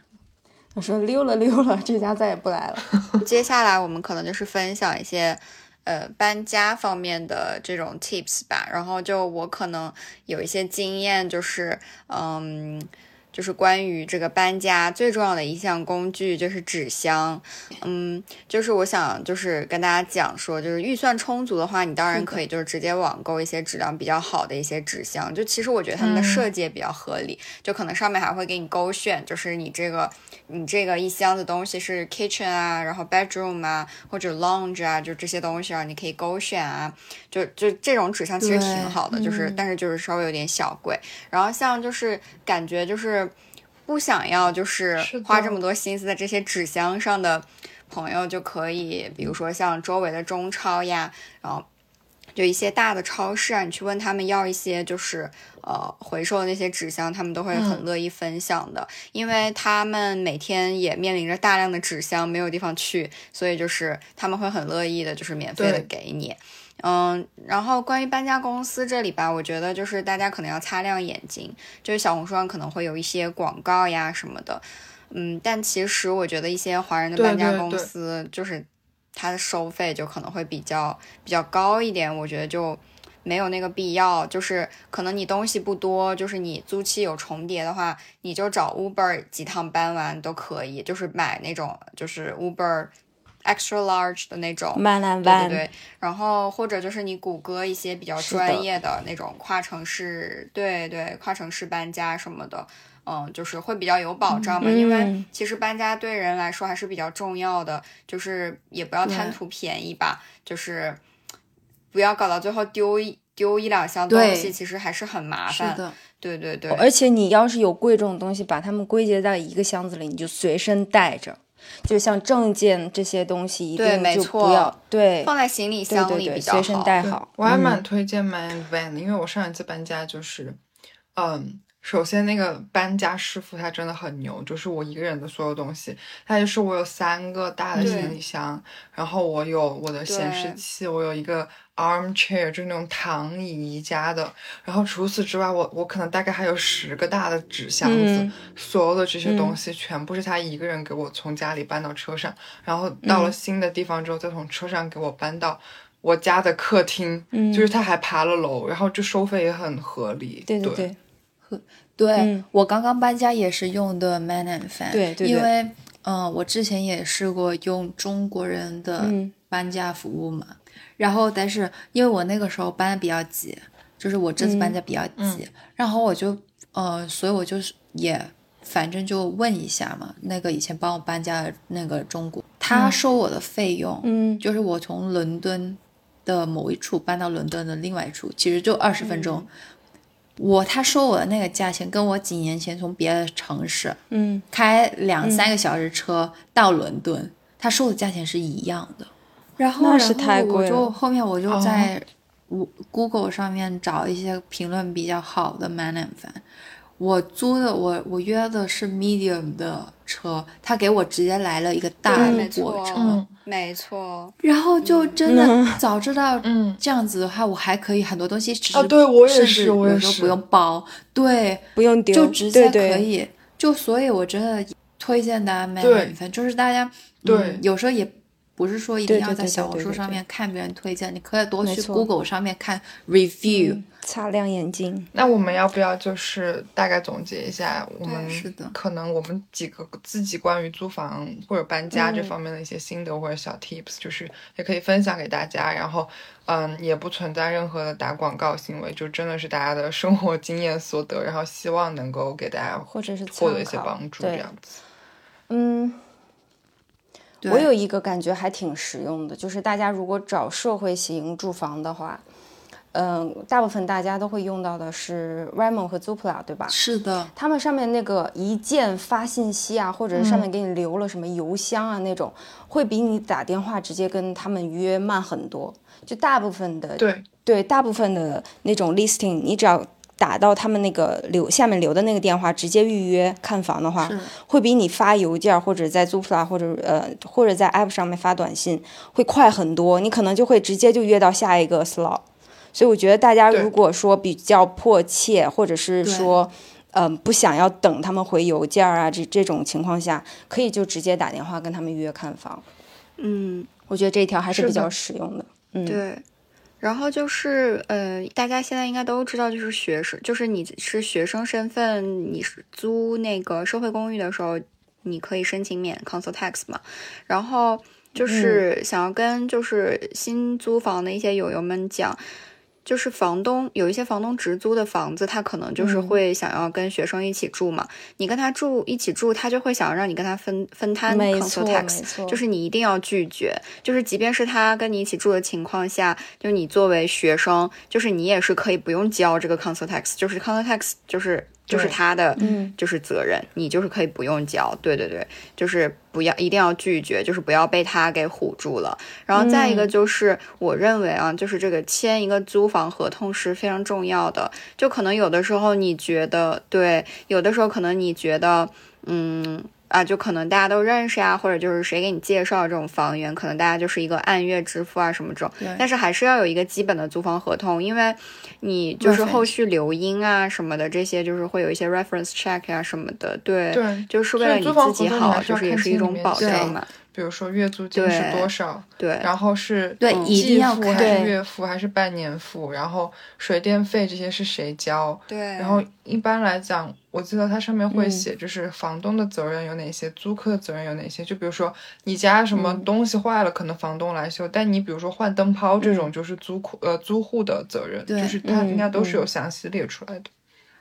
Speaker 2: 我说溜了溜了，这家再也不来了。
Speaker 3: 接下来我们可能就是分享一些呃搬家方面的这种 tips 吧。然后就我可能有一些经验，就是嗯。就是关于这个搬家最重要的一项工具就是纸箱，嗯，就是我想就是跟大家讲说，就是预算充足的话，你当然可以就是直接网购一些质量比较好的一些纸箱。就其实我觉得他们的
Speaker 1: 嗯
Speaker 3: 设计也比较合理，就可能上面还会给你勾选，就是你这个你这个一箱子东西是 kitchen 啊，然后 bedroom 啊，或者 lounge 啊，就这些东西啊，你可以勾选啊，就就这种纸箱其实挺好的，就是、
Speaker 4: 嗯
Speaker 3: 但是就是稍微有点小贵。然后像就是感觉就是不想要就是花这么多心思在这些纸箱上的朋友，就可以比如说像周围的中超呀，然后。就一些大的超市啊，你去问他们要一些就是呃回收的那些纸箱，他们都会很
Speaker 1: 嗯
Speaker 3: 乐意分享的，因为他们每天也面临着大量的纸箱，没有地方去，所以就是他们会很乐意的，就是免费的给你。嗯，然后关于搬家公司这里吧，我觉得就是大家可能要擦亮眼睛，就是小红书上可能会有一些广告呀什么的，嗯，但其实我觉得一些华人的搬家公司就是它的收费就可能会比较比较高一点，我觉得就没有那个必要。就是可能你东西不多，就是你租期有重叠的话，你就找 Uber 几趟搬完都可以，就是买那种就是 Uber extra large 的那种。
Speaker 2: 慢慢
Speaker 3: 对对，对，然后或者就是你谷歌一些比较专业的那种跨城市，对对，跨城市搬家什么的，嗯，就是会比较有保障嘛。因为
Speaker 2: 嗯
Speaker 3: 其实搬家对人来说还是比较重要的，就是也不要贪图便宜吧，就是不要搞到最后丢一丢一两箱东西，其实还是很麻烦。
Speaker 4: 是的，
Speaker 3: 对对对，
Speaker 2: 而且你要是有贵重的东西，把它们归结在一个箱子里，你就随身带着。就像证件这些东西，一
Speaker 3: 对
Speaker 2: 定就
Speaker 3: 没错
Speaker 2: 不要对
Speaker 3: 放在行李
Speaker 2: 对对对，
Speaker 3: 箱里比较
Speaker 2: 随身带好。
Speaker 1: 我还
Speaker 2: 嗯
Speaker 1: 蛮推荐买 van 的，因为我上一次搬家就是，嗯，首先那个搬家师傅他真的很牛，就是我一个人的所有东西，他就是我有三个大的行李箱，然后我有我的显示器，我有一个 armchair，就是那种躺椅宜家的，然后除此之外，我我可能大概还有十个大的纸箱子，
Speaker 2: 嗯
Speaker 1: 所有的这些东
Speaker 2: 嗯
Speaker 1: 西全部是他一个人给我从家里搬到车上，然后到了
Speaker 2: 嗯
Speaker 1: 新的地方之后，再从车上给我搬到我家的客厅，
Speaker 2: 嗯
Speaker 1: 就是他还爬了楼，然后这收费也很合理。对
Speaker 2: 对对，
Speaker 4: 对、
Speaker 2: 嗯
Speaker 4: 我刚刚搬家也是用的 Man and Fan，
Speaker 2: 对对对。
Speaker 4: 因为嗯、呃我之前也试过用中国人的
Speaker 2: 嗯。
Speaker 4: 搬家服务嘛，然后但是因为我那个时候搬的比较急，就是我这次搬家比较急，
Speaker 1: 嗯
Speaker 4: 然后我就呃，所以我就是也反正就问一下嘛，那个以前帮我搬家的那个中国，他收我的费用，
Speaker 2: 嗯
Speaker 4: 就是我从伦敦的某一处搬到伦敦的另外一处，其实就二十分钟。我他收我的那个价钱，跟我几年前从别的城市
Speaker 2: 嗯
Speaker 4: 开两三个小时车到伦敦，他收的价钱是一样的。然后，
Speaker 2: 那是太贵
Speaker 4: 然后我就后面我就在我 Google 上面找一些评论比较好的 Man and Fan。我租的我我约的是 Medium 的车，他给我直接来了一个大货车，
Speaker 1: 嗯
Speaker 3: 没错，
Speaker 4: 然后就真的早知道
Speaker 1: 嗯
Speaker 4: 这样子的话，我还可以很多东西只是
Speaker 1: 啊对我也
Speaker 4: 甚
Speaker 1: 是
Speaker 4: 至
Speaker 1: 我也是
Speaker 4: 有时候不用包，对，
Speaker 2: 不用丢，
Speaker 4: 就直接
Speaker 2: 对对
Speaker 4: 可以。就所以，我真的推荐大家买
Speaker 1: 对
Speaker 4: 买粉，就是大家
Speaker 1: 对
Speaker 4: 嗯有时候也不是说一定要在小红书上面看别人推荐，你可以多去 Google 上面看 review。
Speaker 2: 擦亮眼睛。
Speaker 1: 那我们要不要就是大概总结一下，我们
Speaker 4: 是的
Speaker 1: 可能我们几个自己关于租房或者搬家这
Speaker 2: 嗯
Speaker 1: 方面的一些心得或者小 tips，、就是也可以分享给大家。然后，嗯，也不存在任何的打广告行为，就真的是大家的生活经验所得，然后希望能够给大家
Speaker 2: 或者是
Speaker 1: 获得一些帮助，这样子。
Speaker 2: 嗯，
Speaker 4: 对
Speaker 2: 我有一个感觉还挺实用的，就是大家如果找社会型住房的话，嗯、大部分大家都会用到的是 Ramo 和 Zoopla，对吧？
Speaker 4: 是的，
Speaker 2: 他们上面那个一键发信息啊，或者是上面给你留了什么邮箱啊那种，会比你打电话直接跟他们约慢很多。就大部分的
Speaker 1: 对，
Speaker 2: 对大部分的那种 listing，你只要打到他们那个留下面留的那个电话，直接预约看房的话，会比你发邮件或者在 Zoopla 或者呃或者在 App 上面发短信会快很多。你可能就会直接就约到下一个 slot。所以我觉得大家如果说比较迫切，或者是说。嗯，不想要等他们回邮件啊，这这种情况下，可以就直接打电话跟他们约看房。
Speaker 3: 嗯，
Speaker 2: 我觉得这一条还是比较实用的。嗯，
Speaker 3: 对。然后就是，呃，大家现在应该都知道，就是学生，就是你是学生身份，你是租那个社会公寓的时候，你可以申请免 council tax 嘛。然后就是想要跟就是新租房的一些友友们讲，就是房东有一些房东直租的房子，他可能就是会想要跟学生一起住嘛。你跟他住一起住，他就会想让你跟他分分摊 council tax，
Speaker 2: 错
Speaker 3: 就是你一定要拒绝。就是即便是他跟你一起住的情况下，就你作为学生，就是你也是可以不用交这个 council tax，就是 council tax 就是就是他的
Speaker 2: 嗯
Speaker 3: 就是责任，你就是可以不用交。对对对，就是不要一定要拒绝，就是不要被他给唬住了。然后再一个就是，我认为啊，就是这个签一个租房合同是非常重要的。就可能有的时候你觉得对，有的时候可能你觉得，嗯。啊，就可能大家都认识呀，或者就是谁给你介绍这种房源，可能大家就是一个按月支付啊什么这种，但是还是要有一个基本的租房合同，因为你就是后续留音啊什么的，这些就是会有一些 reference check 啊什么的，对，
Speaker 1: 对
Speaker 3: 就是为了你自己好，就是也是一种保障嘛，
Speaker 1: 比如说月租金是多少，
Speaker 3: 对，
Speaker 1: 然后是
Speaker 4: 对
Speaker 1: 季付还是月付还是半年付，然后水电费这些是谁交？
Speaker 3: 对，
Speaker 1: 然后一般来讲，我记得它上面会
Speaker 2: 嗯
Speaker 1: 写，就是房东的责任有哪些，租客的责任有哪些。就比如说你家什么
Speaker 2: 嗯
Speaker 1: 东西坏了，可能房东来修，但你比如说换灯泡这种，就是租户呃租户的责任，
Speaker 4: 对
Speaker 1: 就是它应该都是
Speaker 2: 嗯
Speaker 1: 有详细列出来的。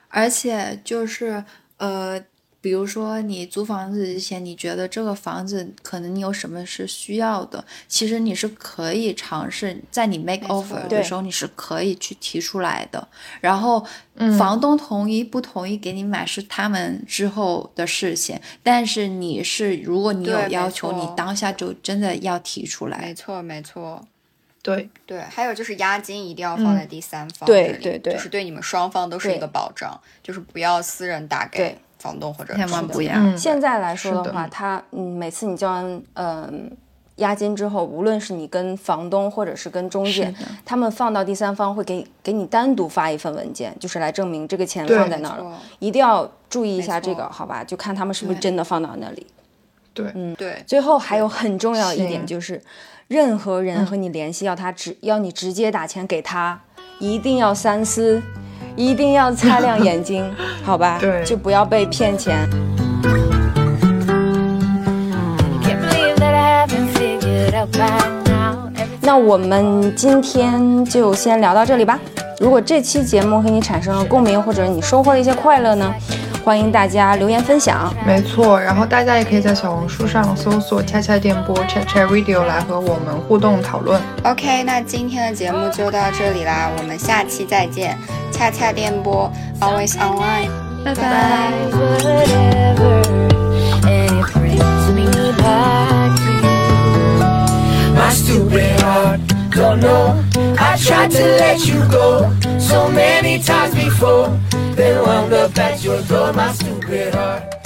Speaker 4: 而且就是呃，比如说你租房子之前，你觉得这个房子可能你有什么是需要的，其实你是可以尝试在你 make offer 的时候，你是可以去提出来的。然后
Speaker 1: 嗯
Speaker 4: 房东同意不同意给你买是他们之后的事情，但是你是如果你有要求，你当下就真的要提出来没。
Speaker 3: 错没错。
Speaker 1: 对，
Speaker 3: 对，还有就是押金一定要放在第三方
Speaker 2: 对对对
Speaker 3: 就是对你们双方都是一个保障，就是不要私人打给
Speaker 2: 对
Speaker 3: 房东或者
Speaker 4: 千万
Speaker 3: 是
Speaker 4: 不要
Speaker 1: 嗯，
Speaker 2: 现在来说
Speaker 1: 是的
Speaker 2: 的话，他嗯，每次你交完嗯押金之后，无论是你跟房东或者是跟中介，他们放到第三方会给给你单独发一份文件，就是来证明这个钱放在那儿了。一定要注意一下这个，好吧？就看他们是不是真的放到那里。
Speaker 1: 对，嗯
Speaker 3: 对
Speaker 2: 最后还有很重要一点
Speaker 1: 行
Speaker 2: 就是，任何人和你联系，要他直要你直接打钱给他，一定要三思，一定要擦亮眼睛，好吧？
Speaker 1: 对
Speaker 2: 就不要被骗钱。那我们今天就先聊到这里吧。如果这期节目和你产生了共鸣，或者你收获了一些快乐呢，欢迎大家留言分享。
Speaker 1: 没错。然后大家也可以在小红书上搜索“恰恰电波 ”（Chat Chat Radio） 来和我们互动讨论。
Speaker 3: OK，那今天的节目就到这里啦，我们下期再见。恰恰电波，always online，
Speaker 4: 拜
Speaker 3: 拜
Speaker 4: 拜。
Speaker 5: whatever, and it brings me back to you. My stupid
Speaker 6: had to let you go so many times before. Then wound up at your door, my stupid heart.